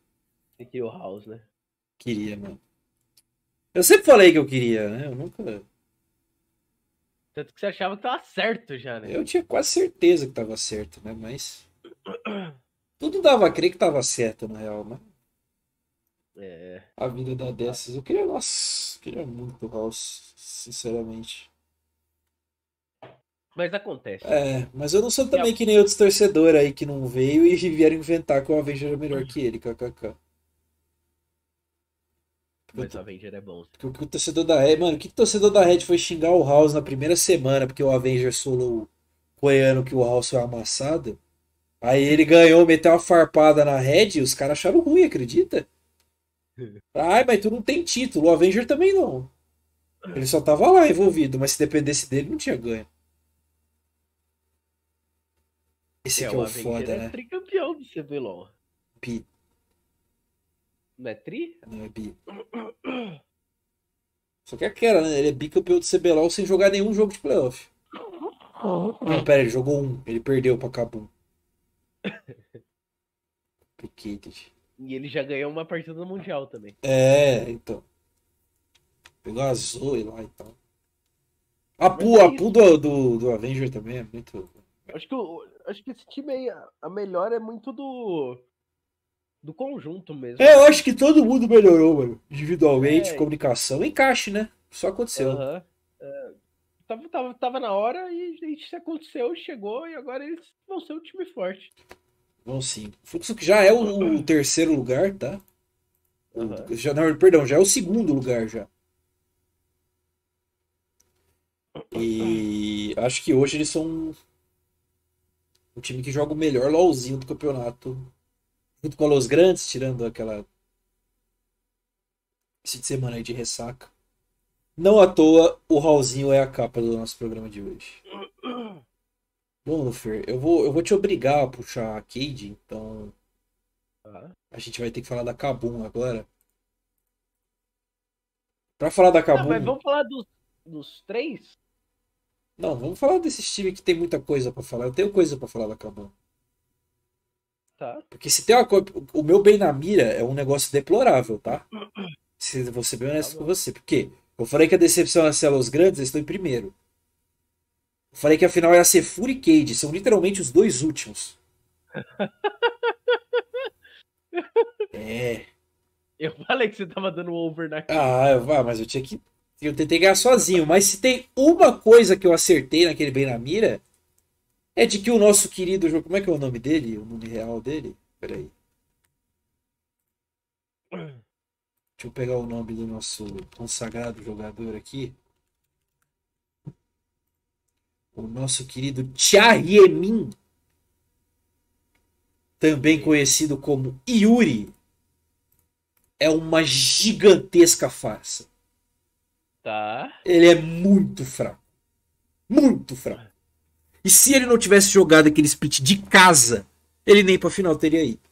Tem que ir o House, né? Queria, mano. Eu sempre falei que eu queria, né? Eu nunca. Tanto que você achava que tava certo já, né? Eu tinha quase certeza que tava certo, né? Mas. Tudo dava a crer que tava certo, na real, né? É. A vida da dessas. Eu queria, nossa, eu queria muito o House, sinceramente. Mas acontece. É, mas eu não sou também que nem outros torcedores aí que não veio e vieram inventar que o Avenger é melhor que ele, kkk. Mas o Avenger é bom. Porque o que o torcedor da Red, mano, o que o torcedor da Red foi xingar o House na primeira semana porque o Avenger solou coiano que o House foi amassado. Aí ele ganhou, meteu uma farpada na Red e os caras acharam ruim, acredita? Ai, mas tu não tem título, o Avenger também não. Ele só tava lá envolvido, mas se dependesse dele não tinha ganho. Esse É, aqui é o o Avenger foda, é né? tricampeão do CBLOL. Bi, Não é tri? não é bi. Só que é aquela, né? Ele é bicampeão do CBLOL sem jogar nenhum jogo de playoff. Não, pera, ele jogou um. Ele perdeu pra Kabum. E ele já ganhou uma partida no Mundial também. É, então. Pegou a Zoe lá e tal. A Pu, é a Pu do, do, do Avenger também é muito. Acho que, acho que esse time aí, a- melhor é muito do. Do conjunto mesmo. É, eu acho que todo mundo melhorou, mano. Individualmente, É. comunicação, encaixe, né? Só aconteceu. Aham. É, tava, tava, tava na hora e isso aconteceu, chegou e agora eles vão ser um time forte. Vão sim. Fluxo que já é o, o terceiro lugar, tá? O- Aham. Já, não, perdão, já é o segundo lugar já. E acho que hoje eles são o time que joga o melhor LOLzinho do campeonato. Junto com a Los Grandes, tirando aquela. Esse de semana aí de ressaca. Não à toa, o Raulzinho é a capa do nosso programa de hoje. Bom, Lufer, eu vou, eu vou te obrigar a puxar a Cade, então a gente vai ter que falar da Kabum agora. Pra falar da Ah, Kabum. mas vamos falar dos, dos três? Não, vamos falar desses times que tem muita coisa pra falar. Eu tenho coisa pra falar da Kabum. Tá. Porque se tem uma coisa. O meu bem na mira é um negócio deplorável, tá? Se ser bem honesto Tá com você. Por quê? Eu falei que a decepção ser os grandes, eles estão em primeiro. Eu falei que a final ia ser Fury e Cade. São literalmente os dois últimos. É. Eu falei que você tava dando over na Ah, eu- ah, mas eu tinha que. Eu tentei ganhar sozinho. Mas se tem uma coisa que eu acertei naquele bem na mira, é de que o nosso querido jogo. Como é que é o nome dele? O nome real dele? Peraí. Deixa eu pegar o nome do nosso consagrado jogador aqui. O nosso querido Thierry também conhecido como Yuri, é uma gigantesca farsa. Tá. Ele é muito fraco. Muito fraco. E se ele não tivesse jogado aquele split de casa, ele nem pra final teria ido.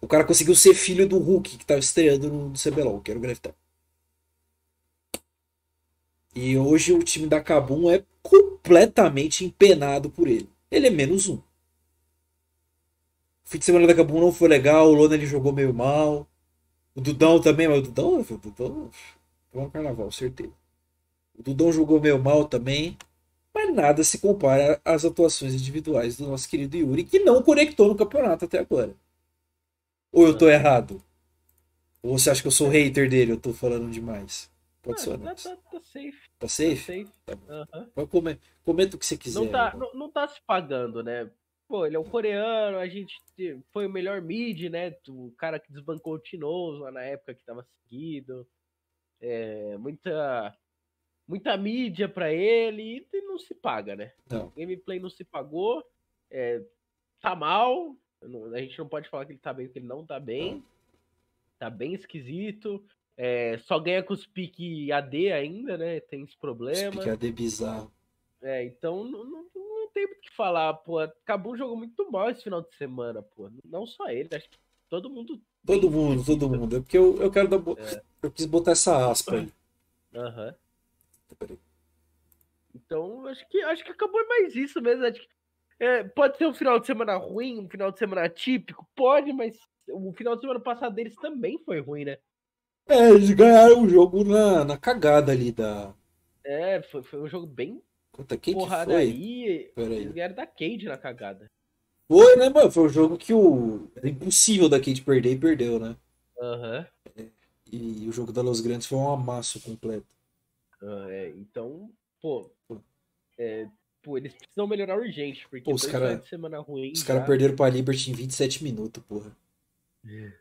O cara conseguiu ser filho do Hulk que tava estreando no CBLOL, que era o Gravitar. E hoje o time da Kabum é completamente empenado por ele. Ele é menos um. O fim de semana da Kabum não foi legal, o Lona ele jogou meio mal. O Dudão também, mas o Dudão, o Dudão foi um carnaval, certeza. O Dudão jogou meio mal também. Mas nada se compara às atuações individuais do nosso querido Yuri, que não conectou no campeonato até agora. Ou eu tô errado? Ou você acha que eu sou hater dele? Eu tô falando demais. Pode ser, tá, tá, tá, safe. Tá safe? Tá safe. Tá. Uhum. Pode comer. Comenta o que você quiser. Não tá, não, não tá se pagando, né? Pô, ele é um coreano, a gente foi o melhor mid, né? O cara que desbancou o Tinoz lá na época que tava seguido. É, muita muita mídia para ele e não se paga, né? Não. O gameplay não se pagou, é, tá mal, a gente não pode falar que ele tá bem porque ele não tá bem. Tá bem esquisito. É, só ganha com os pique AD ainda, né? Tem esse problema. Pique AD bizarro. É, então não, não, não tem muito o que falar, pô. Acabou um jogo muito mal esse final de semana, pô. Não só ele, acho que todo mundo. Todo mundo, todo mundo. É porque eu, eu quero dar. É. Eu quis botar essa aspa aí. Aham. Uhum. Então, acho que acho que acabou mais isso mesmo. Acho que é, pode ser um final de semana ruim, um final de semana atípico? Pode, mas o final de semana passado deles também foi ruim, né? É, eles ganharam o jogo na, na cagada ali da. É, foi, foi um jogo bem. Conta quem porradaria. Foi? Eles ganharam da Cade na cagada. Foi, né, mano? Foi um jogo que o. Era impossível da Cade perder e perdeu, né? Aham. Uhum. E, e, o jogo da Los Grandes foi um amasso completo. Ah, é, então, pô. É, Pô, eles precisam melhorar urgente, porque Pô, os cara, semana ruim. Os caras perderam pra Liberty em 27 minutos, porra. É.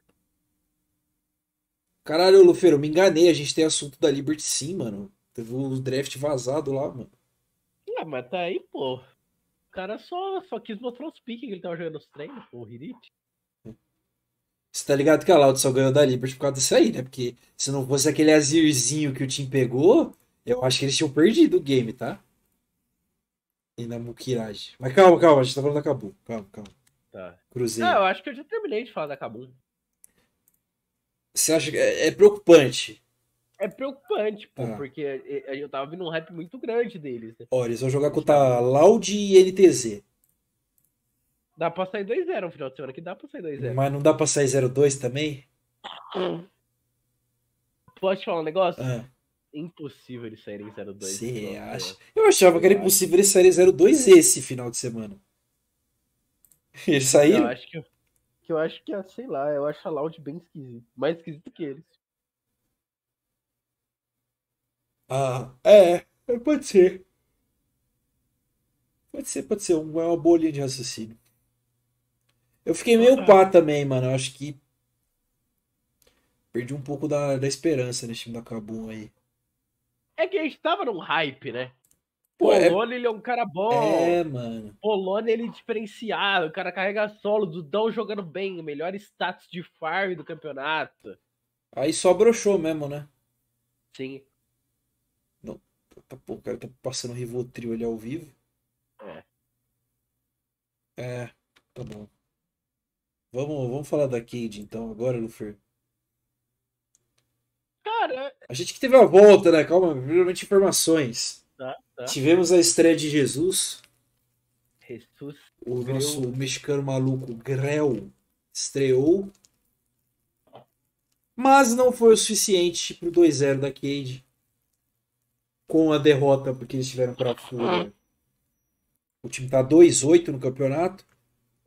Caralho, Lufeiro, me enganei. A gente tem assunto da Liberty sim, mano. Teve o um draft vazado lá, mano. Ah, mas tá aí, pô. O cara só, só quis mostrar os piques que ele tava jogando nos treinos, pô, o Hirit. Você tá ligado que a Loud só ganhou da Liberty por causa disso aí, né? Porque se não fosse aquele azirzinho que o time pegou, eu acho que eles tinham perdido o game, tá? E na Mukiraj. Mas calma, calma, a gente tá falando da Kabum. Calma, calma. Tá. Cruzei. Não, eu acho que eu já terminei de falar da Kabum. Você acha que é, é preocupante? É preocupante, pô, ah. porque eu tava vendo um hype muito grande deles. Né? Olha, eles vão jogar contra Loud e NTZ. Dá pra sair 2-0 no final de semana, que dá pra sair 2-0. Mas não dá pra sair 0-2 também? Pode falar um negócio? Ah impossível eles saírem 0-2. Você acha? Eu achava que era impossível eles saírem 0-2 esse final de semana. Eles saíram? Eu acho que, que eu acho que, é, sei lá, eu acho a Loud bem esquisito. Mais esquisito que eles. Ah, é, pode ser. Pode ser, pode ser. é uma boa linha de raciocínio. Eu fiquei meio pá também, mano. Eu acho que perdi um pouco da, da esperança nesse time da Cabum aí. É que a gente tava num hype, né? Polônia, é... ele é um cara bom. É, mano. Polônia, ele é diferenciado. O cara carrega solo. Dudão jogando bem. Melhor status de farm do campeonato. Aí só broxou mesmo, né? Sim. Não, tá, pô, o cara tá passando Rivotril ali ao vivo. É. É, tá bom. Vamos, vamos falar da Cade então agora, Lufer. Cara. A gente que teve a volta, né? Calma, primeiramente informações. Tá, tá. Tivemos a estreia de Jesus. Jesus. O Greu. nosso mexicano maluco Grell estreou. Mas não foi o suficiente pro 2-0 da Cade. Com a derrota, porque eles tiveram pra Fúria. O time tá 2-8 no campeonato.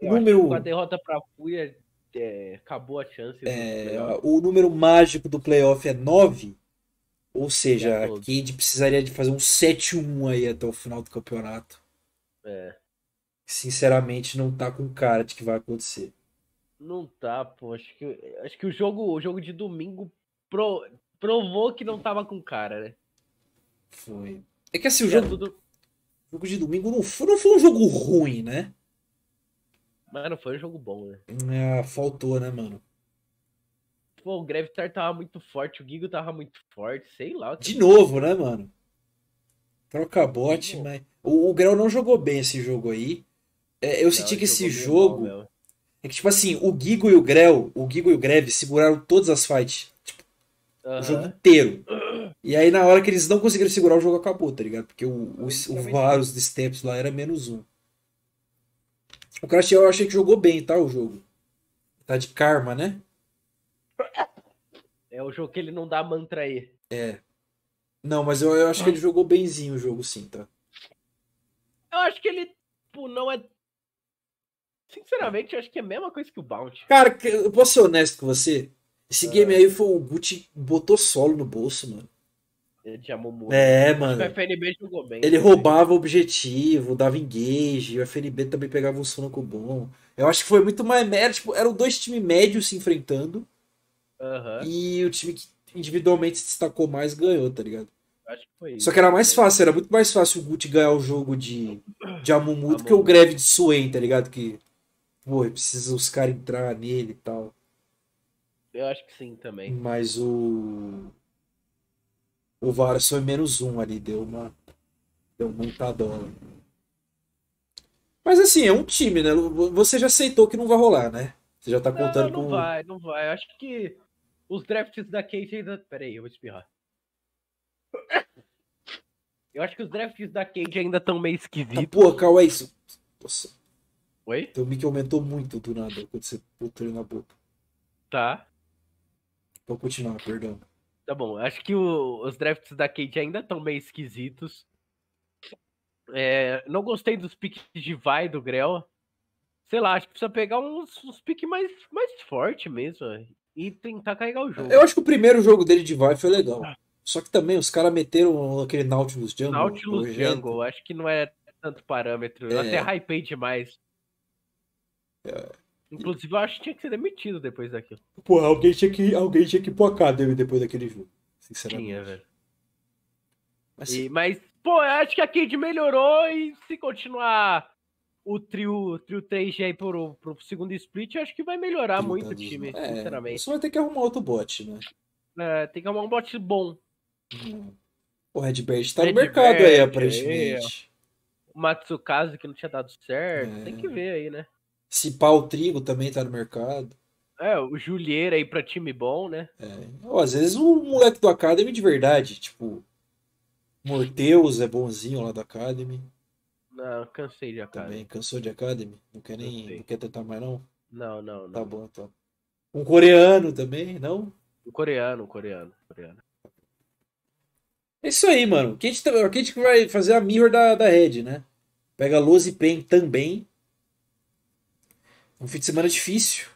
Eu número... com a derrota pra Fúria, é, acabou a chance. É, o número mágico do playoff é 9. Ou seja, a Cade precisaria de fazer um 7-1 aí até o final do campeonato. É. Sinceramente, não tá com cara de que vai acontecer. Não tá, pô. Acho que, acho que o jogo, o jogo de domingo pro, provou que não tava com cara, né? Foi. É que assim, o Tinha jogo, tudo- jogo de domingo não foi, não foi um jogo ruim, né? Mas não foi um jogo bom, né? Ah, faltou, né, mano? Pô, o Gravitar tava muito forte, o Gigo tava muito forte, sei lá. o De novo, né, mano? Troca novo. mas. O, o Grell não jogou bem esse jogo aí. É, eu Não, senti que esse mal jogo. mesmo. É que, tipo assim, o Gigo e o Grell, o Gigo e o Greve seguraram todas as fights. O jogo inteiro. E aí, na hora que eles não conseguiram segurar, o jogo acabou, tá ligado? Porque o, o, o Basicamente Varus de Steps lá era menos um. O Crash eu achei que jogou bem, tá? O jogo. Tá de karma, né? É o jogo que ele não dá mantra aí. Não, mas eu, eu acho que ele jogou benzinho o jogo, sim, tá? Eu acho que ele, tipo, não é. Sinceramente, eu acho que é a mesma coisa que o Bounty. Cara, eu posso ser honesto com você? Esse Ah. game aí foi o Gucci botou solo no bolso, mano. Ele de Amumu. É, O mano. FNB jogou bem. Ele roubava o objetivo, dava engage, o FNB também pegava um sonoco bom. Eu acho que foi muito mais. Era, tipo, eram dois times médios se enfrentando Aham. e o time que individualmente se destacou mais ganhou, tá ligado? Acho que foi isso. Só que era mais fácil, era muito mais fácil o Gucci ganhar o jogo de, de Amumu do que o. Greve de Swain, tá ligado? Que, pô, precisa os caras entrar nele e tal. Eu acho que sim também. Mas o. O Varus foi menos um ali, deu uma. Deu uma montadona. Mas assim, é um time, né? Você já aceitou que não vai rolar, né? Você já tá Não, contando não com. vai, não vai. Eu acho que os drafts da Kate ainda. Pera aí, eu vou espirrar. Eu acho que os drafts da Cade ainda estão meio Ah, esquisitos. pô, calma aí. isso- Nossa, Oi? teu mic aumentou muito do nada quando você botou ele na boca. Tá. Pode continuar, perdão. Tá bom. Acho que o- os drafts da Cade ainda estão meio esquisitos. É, não gostei dos piques de vai do Grell. Sei lá, acho que precisa pegar uns, uns piques mais, mais fortes mesmo. E tentar carregar o jogo. Eu acho que o primeiro jogo dele de vai foi legal. Só que também os caras meteram aquele Nautilus Jungle. Nautilus. Jungle, acho que não é tanto parâmetro. Eu É. até hypei demais. Inclusive, eu acho que tinha que ser demitido depois daquilo. Pô, alguém tinha que, alguém tinha que ir pro Academy depois daquele jogo. Sinceramente. Tinha, velho. Mas, E- mas, pô, eu acho que a Cade melhorou e se continuar o trio, trio 3G aí pro, pro segundo split, eu acho que vai melhorar muito o time, É, sinceramente. Você vai ter que arrumar outro bot, né? É, tem que arrumar um bot bom. O Redbird tá no Redbird, mercado aí, é. aparentemente. O Matsukaze que não tinha dado certo. É. Tem que ver aí, né? Se pá, o Trigo também tá no mercado. É, o Julieira aí pra time bom, né? É. Ó, às vezes o moleque do Academy de verdade, tipo. Morteus é bonzinho lá do Academy. Não, cansei de cara. Também cansou de Academy. Não quer nem. Cansei. Não quer tentar mais, não? Não, não, não. Tá bom, então. Um coreano também, não? O coreano, o coreano, o coreano. É isso aí, mano. A gente que vai fazer a mirror da, da Red, né? Pega Luz e Pen também. Um fim de semana difícil.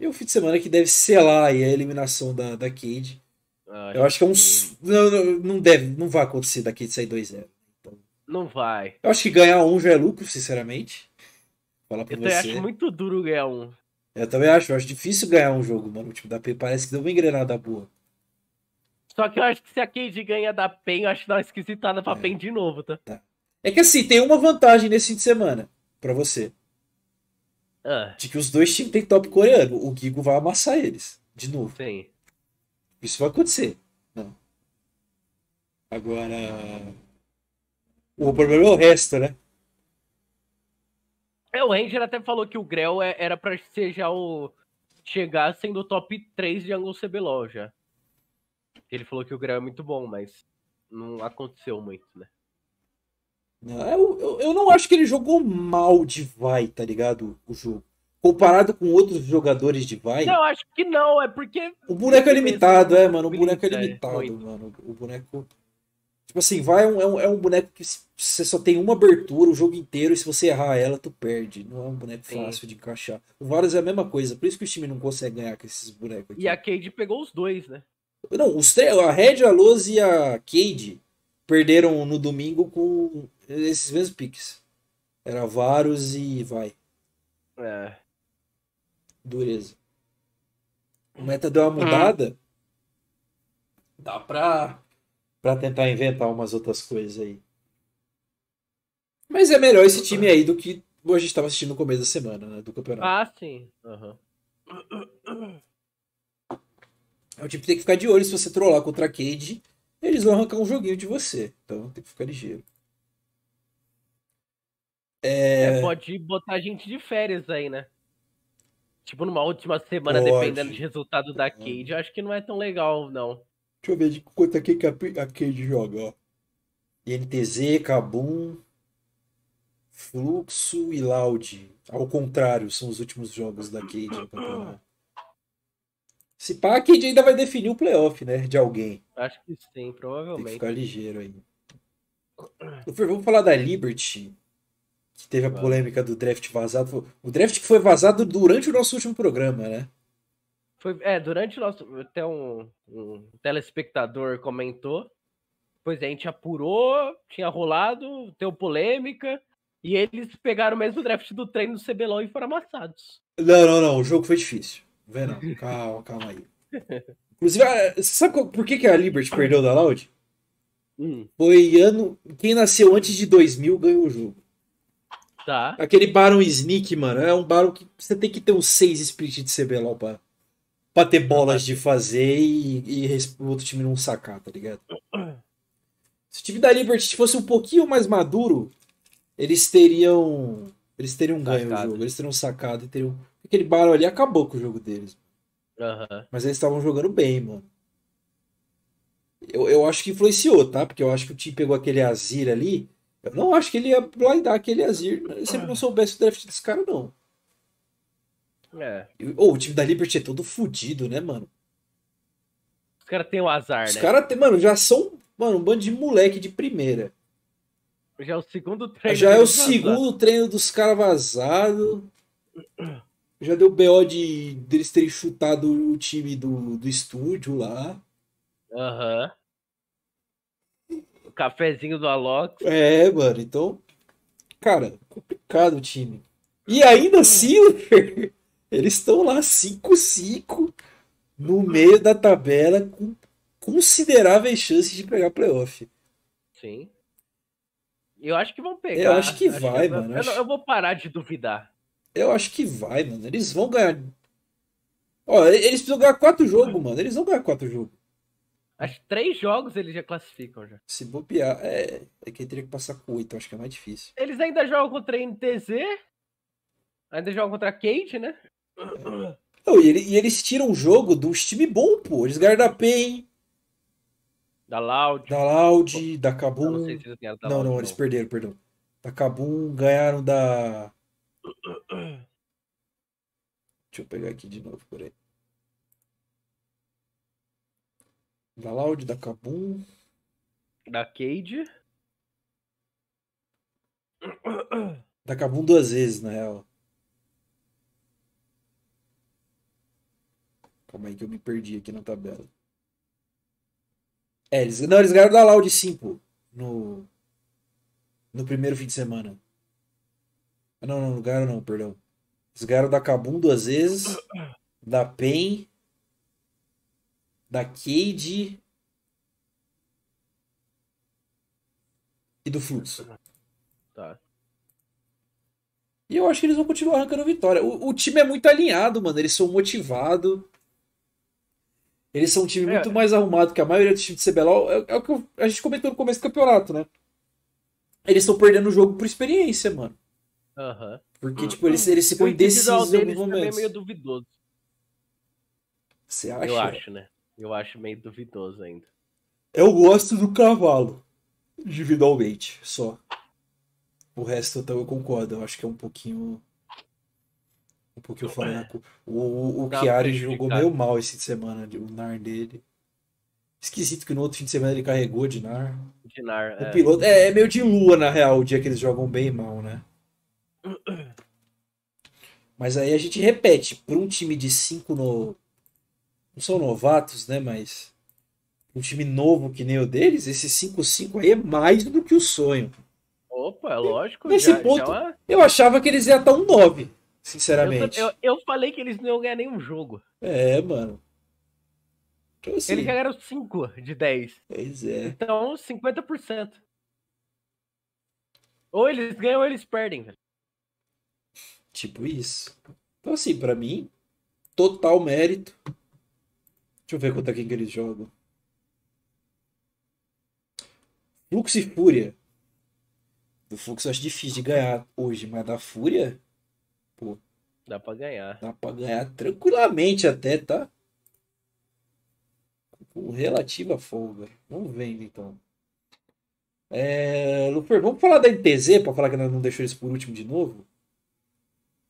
E um fim de semana que deve selar aí a eliminação da, da Cade. Ah, Eu acho que é um. Não, não, deve, não vai acontecer da Cade sair 2-0. Não vai. Eu acho que ganhar um já é lucro, sinceramente. Falar pra Eu também você. acho muito duro ganhar um. Eu também acho, eu acho difícil ganhar um jogo, mano. O time da P parece que deu uma engrenada boa. Só que eu acho que se a Cade ganha da PEN, eu acho que dá uma esquisitada pra É. PEN de novo, tá? É que assim, tem uma vantagem nesse fim de semana pra você. Ah, De que os dois times têm top coreano. O Gigo vai amassar eles. De novo. sim. Isso vai acontecer. Não. Agora. O problema é o resto, né? É, o Ranger até falou que o Grell é- era pra ser já o. chegar sendo o top 3 de Angle CBLOL já. Ele falou que o Grell é muito bom, mas não aconteceu muito, né? Não, eu, eu, eu não acho que ele jogou mal de vai, tá ligado? O jogo. Comparado com outros jogadores de vai. Não, acho que não, é porque. O boneco é limitado, é, mano. O boneco é É, limitado, muito. mano. O boneco. Tipo assim, vai é um, é um, é boneco que você só tem uma abertura o jogo inteiro e se você errar ela, tu perde. Não é um boneco Sim. fácil de encaixar. O Varus é a mesma coisa, por isso que o time não consegue ganhar com esses bonecos aqui. E a Cade pegou os dois, né? Não, os a Red, a Loz e a Cade perderam no domingo com esses mesmos piques. Era Varus e vai. É. Dureza. O meta deu uma mudada. Dá pra, pra tentar inventar umas outras coisas aí. Mas é melhor esse time aí do que a gente estava assistindo no começo da semana, né? Do campeonato. Ah, sim. Uhum. É o tipo que tem que ficar de olho se você trollar contra a Cade, eles vão arrancar um joguinho de você. Então tem que ficar ligeiro. É... é pode botar a gente de férias aí, né? Tipo, numa última semana, pode. dependendo do resultado da Cade, acho que não é tão legal, não. Deixa eu ver de quanto aqui que a Cade joga, ó. INTZ, Kabum, Fluxo e Loud. Ao contrário, são os últimos jogos da Cade no campeonato. Se pá, a ainda vai definir o playoff, né? De alguém. Acho que sim, provavelmente. Tem que ficar ligeiro aí. Vamos falar da Liberty, que teve a polêmica do draft vazado. O draft que foi vazado durante o nosso último programa, né? Foi, é, durante o nosso. Até um, um telespectador comentou. Pois é, a gente apurou, tinha rolado, deu polêmica. E eles pegaram o mesmo draft do treino do CBLOL e foram amassados. Não, não, não. O jogo foi difícil. Não. Calma, calma aí. Inclusive, ah, sabe por que, que a Liberty perdeu da Loud? Hum. Foi ano. Quem nasceu antes de 2000 ganhou o jogo. Tá. Aquele Baron Sneak, mano, é um Baron que você tem que ter uns 6 split de CBLOL pra, pra ter bolas de fazer e, e o outro time não sacar, tá ligado? Se o time da Liberty fosse um pouquinho mais maduro, eles teriam. Eles teriam ganho o jogo, eles teriam sacado e teriam. Aquele Baron ali acabou com o jogo deles. Uhum. Mas eles estavam jogando bem, mano. Eu, eu acho que influenciou, tá? Porque eu acho que o time pegou aquele Azir ali. Eu não acho que ele ia blindar aquele Azir se ele não soubesse o draft desse cara, não. É. Ou oh, o time da Liberty é todo fudido, né, mano? Os caras têm o azar, Os né? Os caras, mano, já são, mano, um bando de moleque de primeira. Já é o segundo treino. Já é o segundo treino dos caras vazados. Já deu BO de deles terem chutado o time do, do estúdio lá. Aham. Uhum. O cafezinho do Alok. É, mano, então. Cara, complicado o time. E ainda assim, eles estão lá 5-5 no meio da tabela com consideráveis chances de pegar playoff. Sim. Eu acho que vão pegar. Eu acho que acho vai, que eu, mano. Eu, eu, vou parar de duvidar. Eu acho que vai, mano. Eles vão ganhar. Ó, eles precisam ganhar quatro jogos, mano. Eles vão ganhar quatro jogos. Acho que três jogos eles já classificam já. Se bobear, é. É que teria que passar com oito, acho que é mais difícil. Eles ainda jogam contra a NTZ. Ainda jogam contra a Kate, né? Não, e, ele, e, eles tiram o jogo dos time bom, pô. Eles ganharam da PEN, da Loud. Da Loud, da Kabum. Não, sei se eles não, não, eles perderam, perdão. Da Kabum, ganharam da. Deixa eu pegar aqui de novo, por aí. Da Loud, da Kabum. Da Cade. Da Kabum duas vezes, na real. Calma aí que eu me perdi aqui na tabela. É, eles, não, eles ganharam da Loud sim, pô. No, no primeiro fim de semana. Não, não, não ganharam não, perdão. Eles ganharam da Kabum duas vezes, da PEN, da Cade e do Fluxo. Tá. E eu acho que eles vão continuar arrancando vitória. O, o time é muito alinhado, mano. Eles são motivados. Eles são um time é. muito mais arrumado que a maioria dos times de CBLOL. É, é o que a gente comentou no começo do campeonato, né? Eles estão perdendo o jogo por experiência, mano. Uhum. Porque, tipo, eles, eles se põem indecisos em alguns momentos. É meio duvidoso. Você acha? Eu acho, né? Eu acho meio duvidoso ainda. Eu gosto do cavalo. Individualmente, só. O resto então, eu concordo. Eu acho que é um pouquinho um pouquinho fora da curva. O, o, o Chiari jogou meio mal esse semana, o NAR dele. Esquisito que no outro fim de semana ele carregou de NAR. De NAR, o é. piloto é, é, meio de lua, na real, o dia que eles jogam bem e mal, né? Mas aí a gente repete, para um time de cinco no... Não são novatos, né? Mas. Um time novo que nem o deles, esse 5-5 aí é mais do que o sonho. Opa, é lógico. Nesse já, ponto, já... É eu achava que eles iam estar um 9. Sinceramente. Eu, eu, eu falei que eles não iam ganhar nenhum jogo. É, mano. Então, assim, Eles ganharam 5 de 10. pois é. Então, 50%. Ou eles ganham ou eles perdem, velho. Tipo isso. Então, assim, pra mim, total mérito. Deixa eu ver contra quem que eles jogam. Fluxo e Fúria. Do Fluxo eu acho difícil de ganhar hoje, mas da Fúria Dá pra ganhar. dá pra ganhar tranquilamente até, tá? Com relativa folga. Vamos vendo então. É, Luper, vamos falar da NTZ pra falar que não deixou eles por último de novo?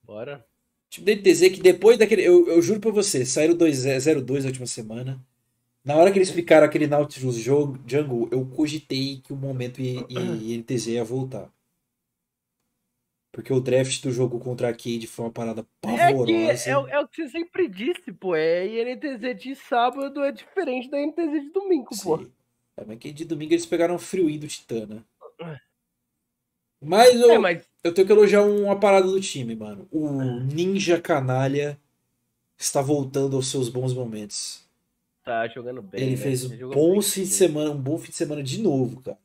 Bora. Tipo, da NTZ que depois daquele. Eu, eu juro pra você, saíram 2-0-2 na última semana. Na hora que eles explicaram aquele Nautilus jogo, Jungle, eu cogitei que o momento e, e NTZ ia voltar. Porque o draft do jogo contra a Cade foi uma parada É que pavorosa. é, o- é o que você sempre disse, pô. É INTZ de sábado é diferente da NTZ de domingo, pô. Sim. É, mas que de domingo eles pegaram o frio do Titã, né? Mas eu, É, mas eu tenho que elogiar uma parada do time, mano. O Ninja Canalha está voltando aos seus bons momentos. tá jogando bem. Ele né? fez um jogou bom fim de semana, um bom fim de semana de novo, cara.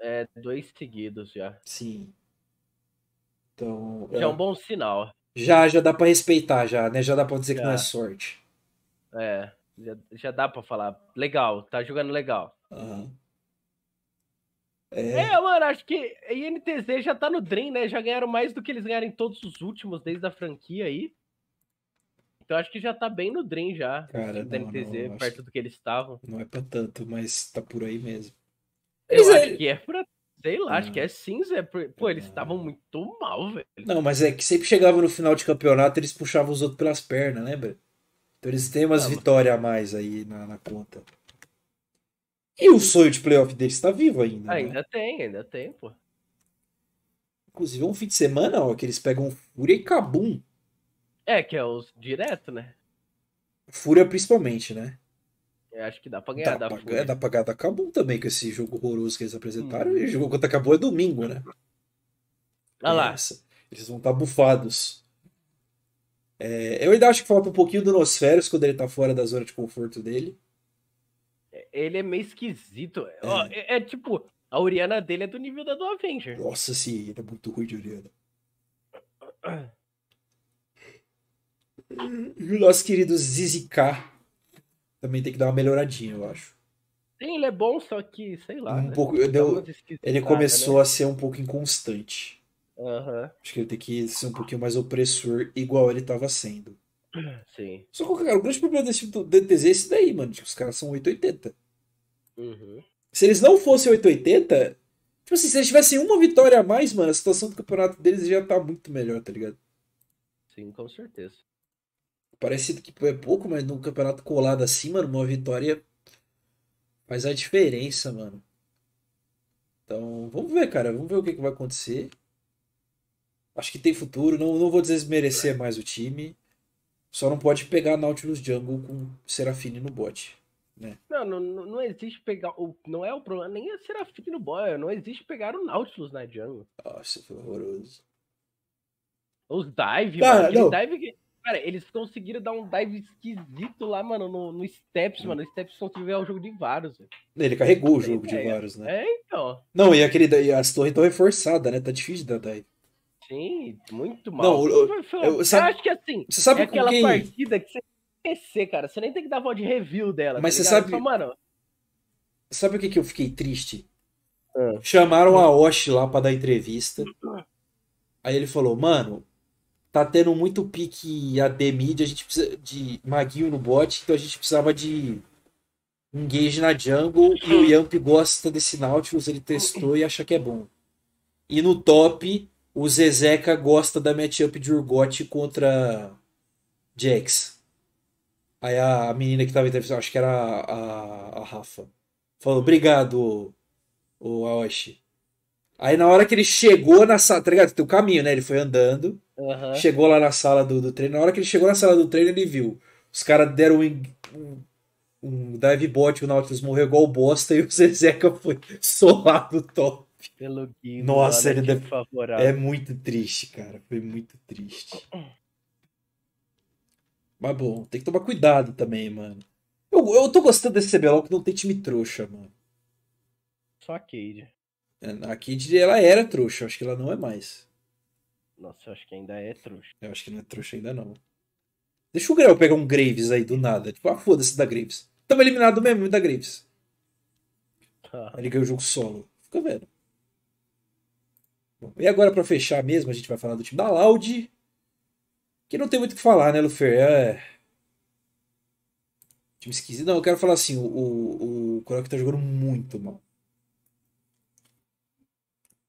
É, dois seguidos já. Sim. Então, Já é um bom sinal. já, já dá pra respeitar, já, né? Já dá pra dizer que não é Já. sorte. É, já, já dá pra falar. Legal, tá jogando legal. Aham. É, mano, acho que a INTZ já tá no Dream, né? Já ganharam mais do que eles ganharam em todos os últimos, desde a franquia aí. Então acho que já tá bem no Dream já. Cara, da não, NTZ, não, acho perto do que eles estavam. Não é pra tanto, mas tá por aí mesmo. Eu Eles é- acho que é pra. Sei lá, acho Ah. que é cinza. é Pô, eles Ah. estavam muito mal, velho. Não, mas é que sempre chegava no final de campeonato, eles puxavam os outros pelas pernas, lembra? Então eles têm umas Ah, mas- vitórias a mais aí na, na conta. E o sonho de playoff deles tá vivo ainda, né? Ainda tem, ainda tem, pô. Inclusive, é um fim de semana, ó, que eles pegam Fúria e Kabum. É, que é os direto, né? Fúria principalmente, né? Eu acho que dá pra ganhar Dá da pra, Fúria. é, dá pra ganhar da Kabum também, com esse jogo horroroso que eles apresentaram. Hum. E o jogo contra a Kabum é domingo, né? Olha lá. Essa. Eles vão estar bufados. É, eu ainda acho que falta um pouquinho do Nosferos quando ele tá fora da zona de conforto dele. Ele é meio esquisito. Ó, é, é tipo, a Oriana dele é do nível da do Avenger. Nossa, sim, ele é muito ruim de Oriana. E o nosso querido ZZK também tem que dar uma melhoradinha, eu acho. Sim, ele é bom, só que, sei lá. Um né? pouco, deu- ele começou né? a ser um pouco inconstante. Aham, Acho que ele tem que ser um pouquinho mais opressor, igual ele estava sendo. Sim. Só que, cara, o grande problema desse do DTZ é esse daí, mano. Tipo, os caras são 880. Uhum. Se eles não fossem 880, tipo assim, se eles tivessem uma vitória a mais, mano, a situação do campeonato deles já tá muito melhor, tá ligado? Sim, com certeza. Parece que é pouco, mas num campeonato colado assim, mano, uma vitória faz a diferença, mano. Então, vamos ver, cara. Vamos ver o que, que vai acontecer. Acho que tem futuro. Não, não vou desmerecer mais o time. Só não pode pegar Nautilus Jungle com Serafine no bot. Não, não, não não existe pegar. Não é o problema, nem é Serafim no boy. Não existe pegar o Nautilus na jungle. Nossa, foi horroroso. Os dive, mano. dive que- Cara, eles conseguiram dar um dive esquisito lá, mano, no, no Steps, mano. O Steps conseguiu o jogo de vários. velho. Ele carregou o jogo de ideia. vários, né? É, então. Não, e aquele daí, as torres estão reforçadas, né? Tá difícil de dar dive. Sim, muito mal. Não, eu- eu- eu sabe- acho que assim, Você sabe é com aquela quem. partida que você tem que esquecer, cara. Você nem tem que dar voz de review dela. Mas tá você sabe- Só, mano, Sabe o que, que eu fiquei triste? Ah. Chamaram a Osh lá pra dar entrevista. Aí ele falou, mano, tá tendo muito pique AD mid, a gente precisa de maguinho no bot, então a gente precisava de engage na jungle e o Yamp gosta desse Nautilus, ele testou e acha que é bom. E no top, o Zezeca gosta da matchup de Urgot contra Jax. Aí a menina que tava entrevistando, acho que era a, a, a Rafa, falou, obrigado, o Aoshi. Aí na hora que ele chegou na sala, tá ligado? Tem o caminho, né? Ele foi andando, aham. chegou lá na sala do, do treino. Na hora que ele chegou na sala do treino, ele viu. Os caras deram um, um, um dive bot, o Nautilus morreu igual bosta e o Zezeca foi solado top. Pelo Nossa, ele deve-. É muito triste, cara. Foi muito triste. Mas bom, tem que tomar cuidado também, mano. Eu, eu tô gostando desse CBLOL que não tem time trouxa, mano. Só a Cade. É, A Kid, ela era trouxa, acho que ela não é mais. Nossa, eu acho que ainda é trouxa. Eu acho que não é trouxa ainda não. Deixa o Grau pegar um Graves aí do nada. Tipo, ah, foda-se da Graves. Tava eliminado mesmo da Graves. Tá. Ele ganhou o jogo solo. Fica vendo. Bom, e agora pra fechar mesmo, a gente vai falar do time da Loud. Que não tem muito o que falar, né, Lufer? É. Time esquisito. Não, eu quero falar assim, o, o, o Croc tá jogando muito mal.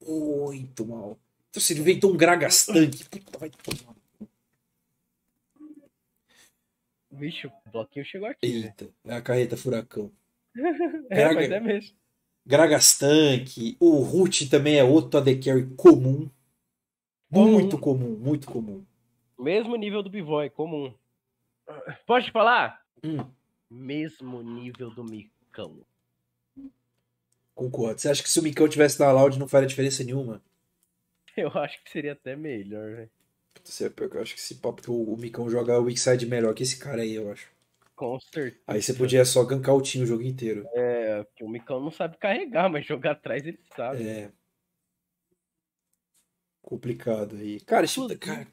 Muito mal. Então, se ele inventou um Gragastan que puta, vai tomar. Vixe, o bloquinho chegou aqui. né? Eita, é a carreta furacão. É, Graga- mas é mesmo. Gragastank, o Root também é outro AD Carry comum. Comum. Muito comum, muito comum. Mesmo nível do Bivoy, comum. Pode falar? Hum, Mesmo nível do Micão. concordo. Você acha que se o Micão tivesse na Loud não faria diferença nenhuma? Eu acho que seria até melhor, velho. É eu acho que esse papo que o, Micão joga o Weakside melhor que esse cara aí, eu acho. Com certeza. Aí você podia só gankar o time o jogo inteiro. É, o Micão não sabe carregar, mas jogar atrás ele sabe. É. Complicado aí. Cara, tá-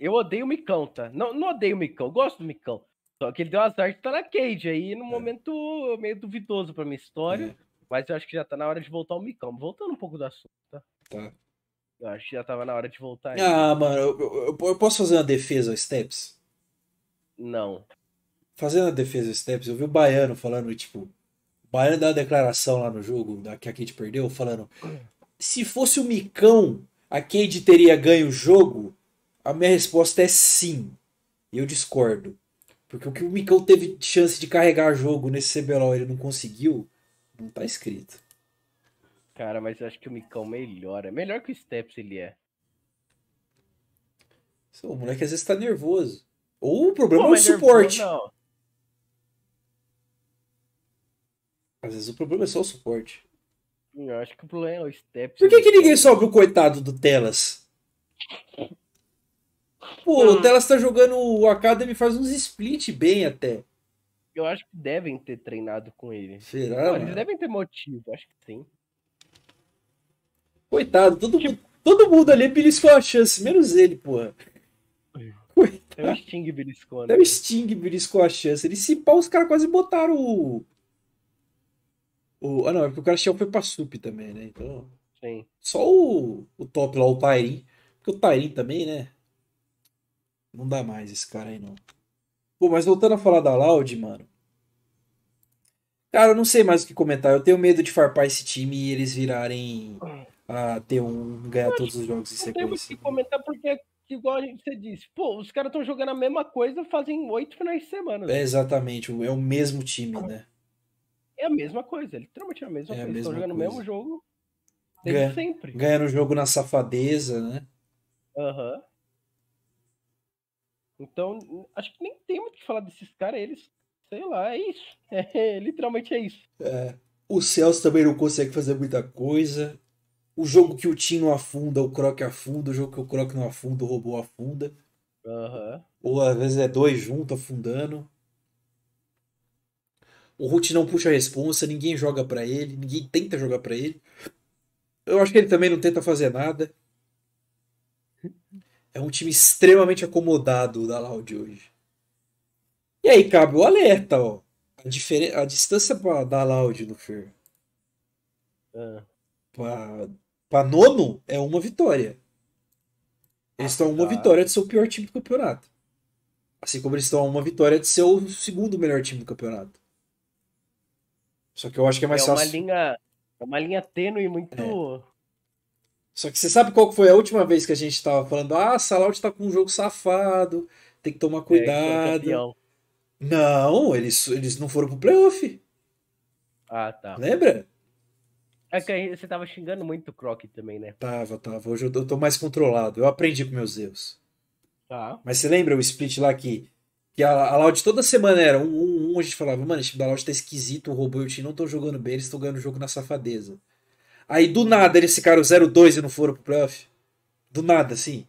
Eu odeio o Micão, tá? Não, não odeio o Micão, gosto do Micão. Só que ele deu azar de estar na Cage aí, num momento meio duvidoso pra minha história. É. Mas eu acho que já tá na hora de voltar o Micão. Voltando um pouco do assunto, tá? tá. Eu acho que já tava na hora de voltar. aí. Ah, mano, eu, eu- eu posso fazer uma defesa ao Steps? Não. Fazendo a defesa ao Steps, eu vi o Baiano falando, tipo, o Baiano dá uma declaração lá no jogo, da, que a Kate perdeu, falando: se fosse o Micão, a Kate teria ganho o jogo? A minha resposta é sim. E eu discordo. Porque o que o Micão teve chance de carregar jogo nesse CBLOL e ele não conseguiu, não tá escrito. Cara, mas eu acho que o Micão melhora. Melhor que o Steps ele é. O moleque às vezes tá nervoso. Ou o problema Pô, é o suporte. nervoso, Não. Às vezes o problema é só o suporte. Eu acho que o problema é o Steps. Por que, que ninguém sobe o coitado do Telas? Pô, o Telas tá jogando o Academy faz uns split bem até. Eu acho que devem ter treinado com ele. Será? Pô, eles devem ter motivo, acho que sim. Coitado, todo, mundo, todo mundo ali beliscou a chance, menos ele, porra. É Coitado. o Sting beliscando. Até o Sting beliscou a chance. Ele se pau, os caras quase botaram o. o. Ah, não, é porque o cara foi pra Sup também, né? Então. Sim. Só o, o top lá, o Tairin. Porque o Tairin também, né? Não dá mais esse cara aí, não. Pô, mas voltando a falar da Loud, mano. Cara, eu não sei mais o que comentar. Eu tenho medo de farpar esse time e eles virarem a ter um. ganhar todos os jogos em Não tem muito o sequência. que comentar porque, igual a gente você disse, pô, os caras estão jogando a mesma coisa fazem oito finais de semana. É exatamente, é o mesmo time, né? É a mesma coisa, é literalmente a mesma É a coisa. Estão mesma jogando o mesmo jogo desde Ganha- sempre. Ganhando o jogo na safadeza, né? Aham. Então, acho que nem tem muito o que falar desses caras, eles, sei lá, é isso. É, literalmente é isso. O Celso também não consegue fazer muita coisa. O jogo que o Tim não afunda, o Croc afunda. O jogo que o Croc não afunda, o robô afunda. Aham. Ou às vezes é dois juntos afundando. O Root não puxa a responsa, ninguém joga pra ele, ninguém tenta jogar pra ele. Eu acho que ele também não tenta fazer nada. É um time extremamente acomodado da Loud hoje. E aí cabe o alerta, ó. A, diferen... a distância pra, da Loud no Fer ah, pra, pra nono é uma vitória. Eles estão a uma Tá. vitória de ser o pior time do campeonato. Assim como eles estão a uma vitória de ser o segundo melhor time do campeonato. Só que eu acho que é mais é uma fácil. linha. É uma linha tênue muito. Só que você sabe qual foi a última vez que a gente tava falando? Ah, Salaud tá com um jogo safado, tem que tomar É, foi cuidado. campeão. não, eles, eles não foram pro playoff. Ah, tá. Lembra? É que você tava xingando muito o Croc também, né? Tava, tava. Hoje eu tô- eu tô mais controlado. Eu aprendi com meus erros. Tá. Mas você lembra o split lá que, que a, a Loud toda semana era um, um, um, a gente falava, mano, esse time da Loud tá esquisito, o robô e o time não estão jogando bem, eles estão ganhando o jogo na safadeza. Aí do nada eles ficaram 0-2 e não foram pro playoff. Do nada, assim.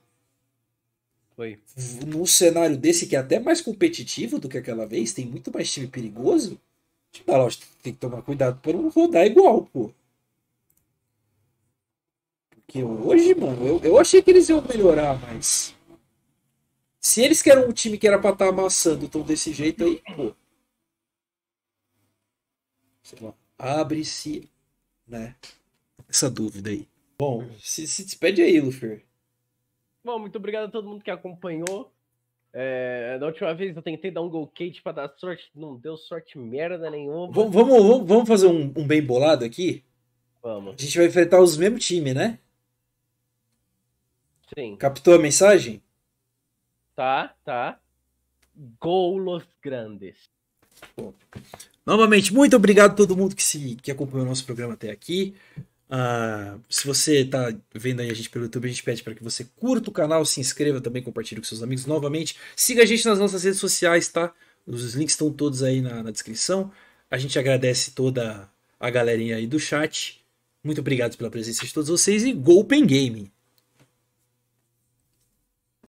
Foi. Num cenário desse que é até mais competitivo do que aquela vez, tem muito mais time perigoso. Tipo, lógico, tem que tomar cuidado para não rodar igual, pô. Porque hoje, mano, eu, eu achei que eles iam melhorar, mas. Se eles que eram um time que era pra estar tá amassando, estão desse jeito aí, pô. Sei lá. Abre-se, né? Essa dúvida aí. Bom, se, se despede aí, Lufer. Bom, muito obrigado a todo mundo que acompanhou. É, da última vez eu tentei dar um gol Kate pra dar sorte, não deu sorte merda nenhuma. Vamos, vamos, vamos fazer um, um, bem bolado aqui? Vamos. A gente vai enfrentar os mesmos time, né? Sim. Captou a mensagem? Tá, tá. Golos Grandes. Bom. Novamente, muito obrigado a todo mundo que, se, que acompanhou o nosso programa até aqui. Uh, se você está vendo aí a gente pelo YouTube, a gente pede para que você curta o canal, se inscreva também, compartilhe com seus amigos novamente. Siga a gente nas nossas redes sociais, tá? Os links estão todos aí na, na descrição. A gente agradece toda a galerinha aí do chat. Muito obrigado pela presença de todos vocês e Golpen Game!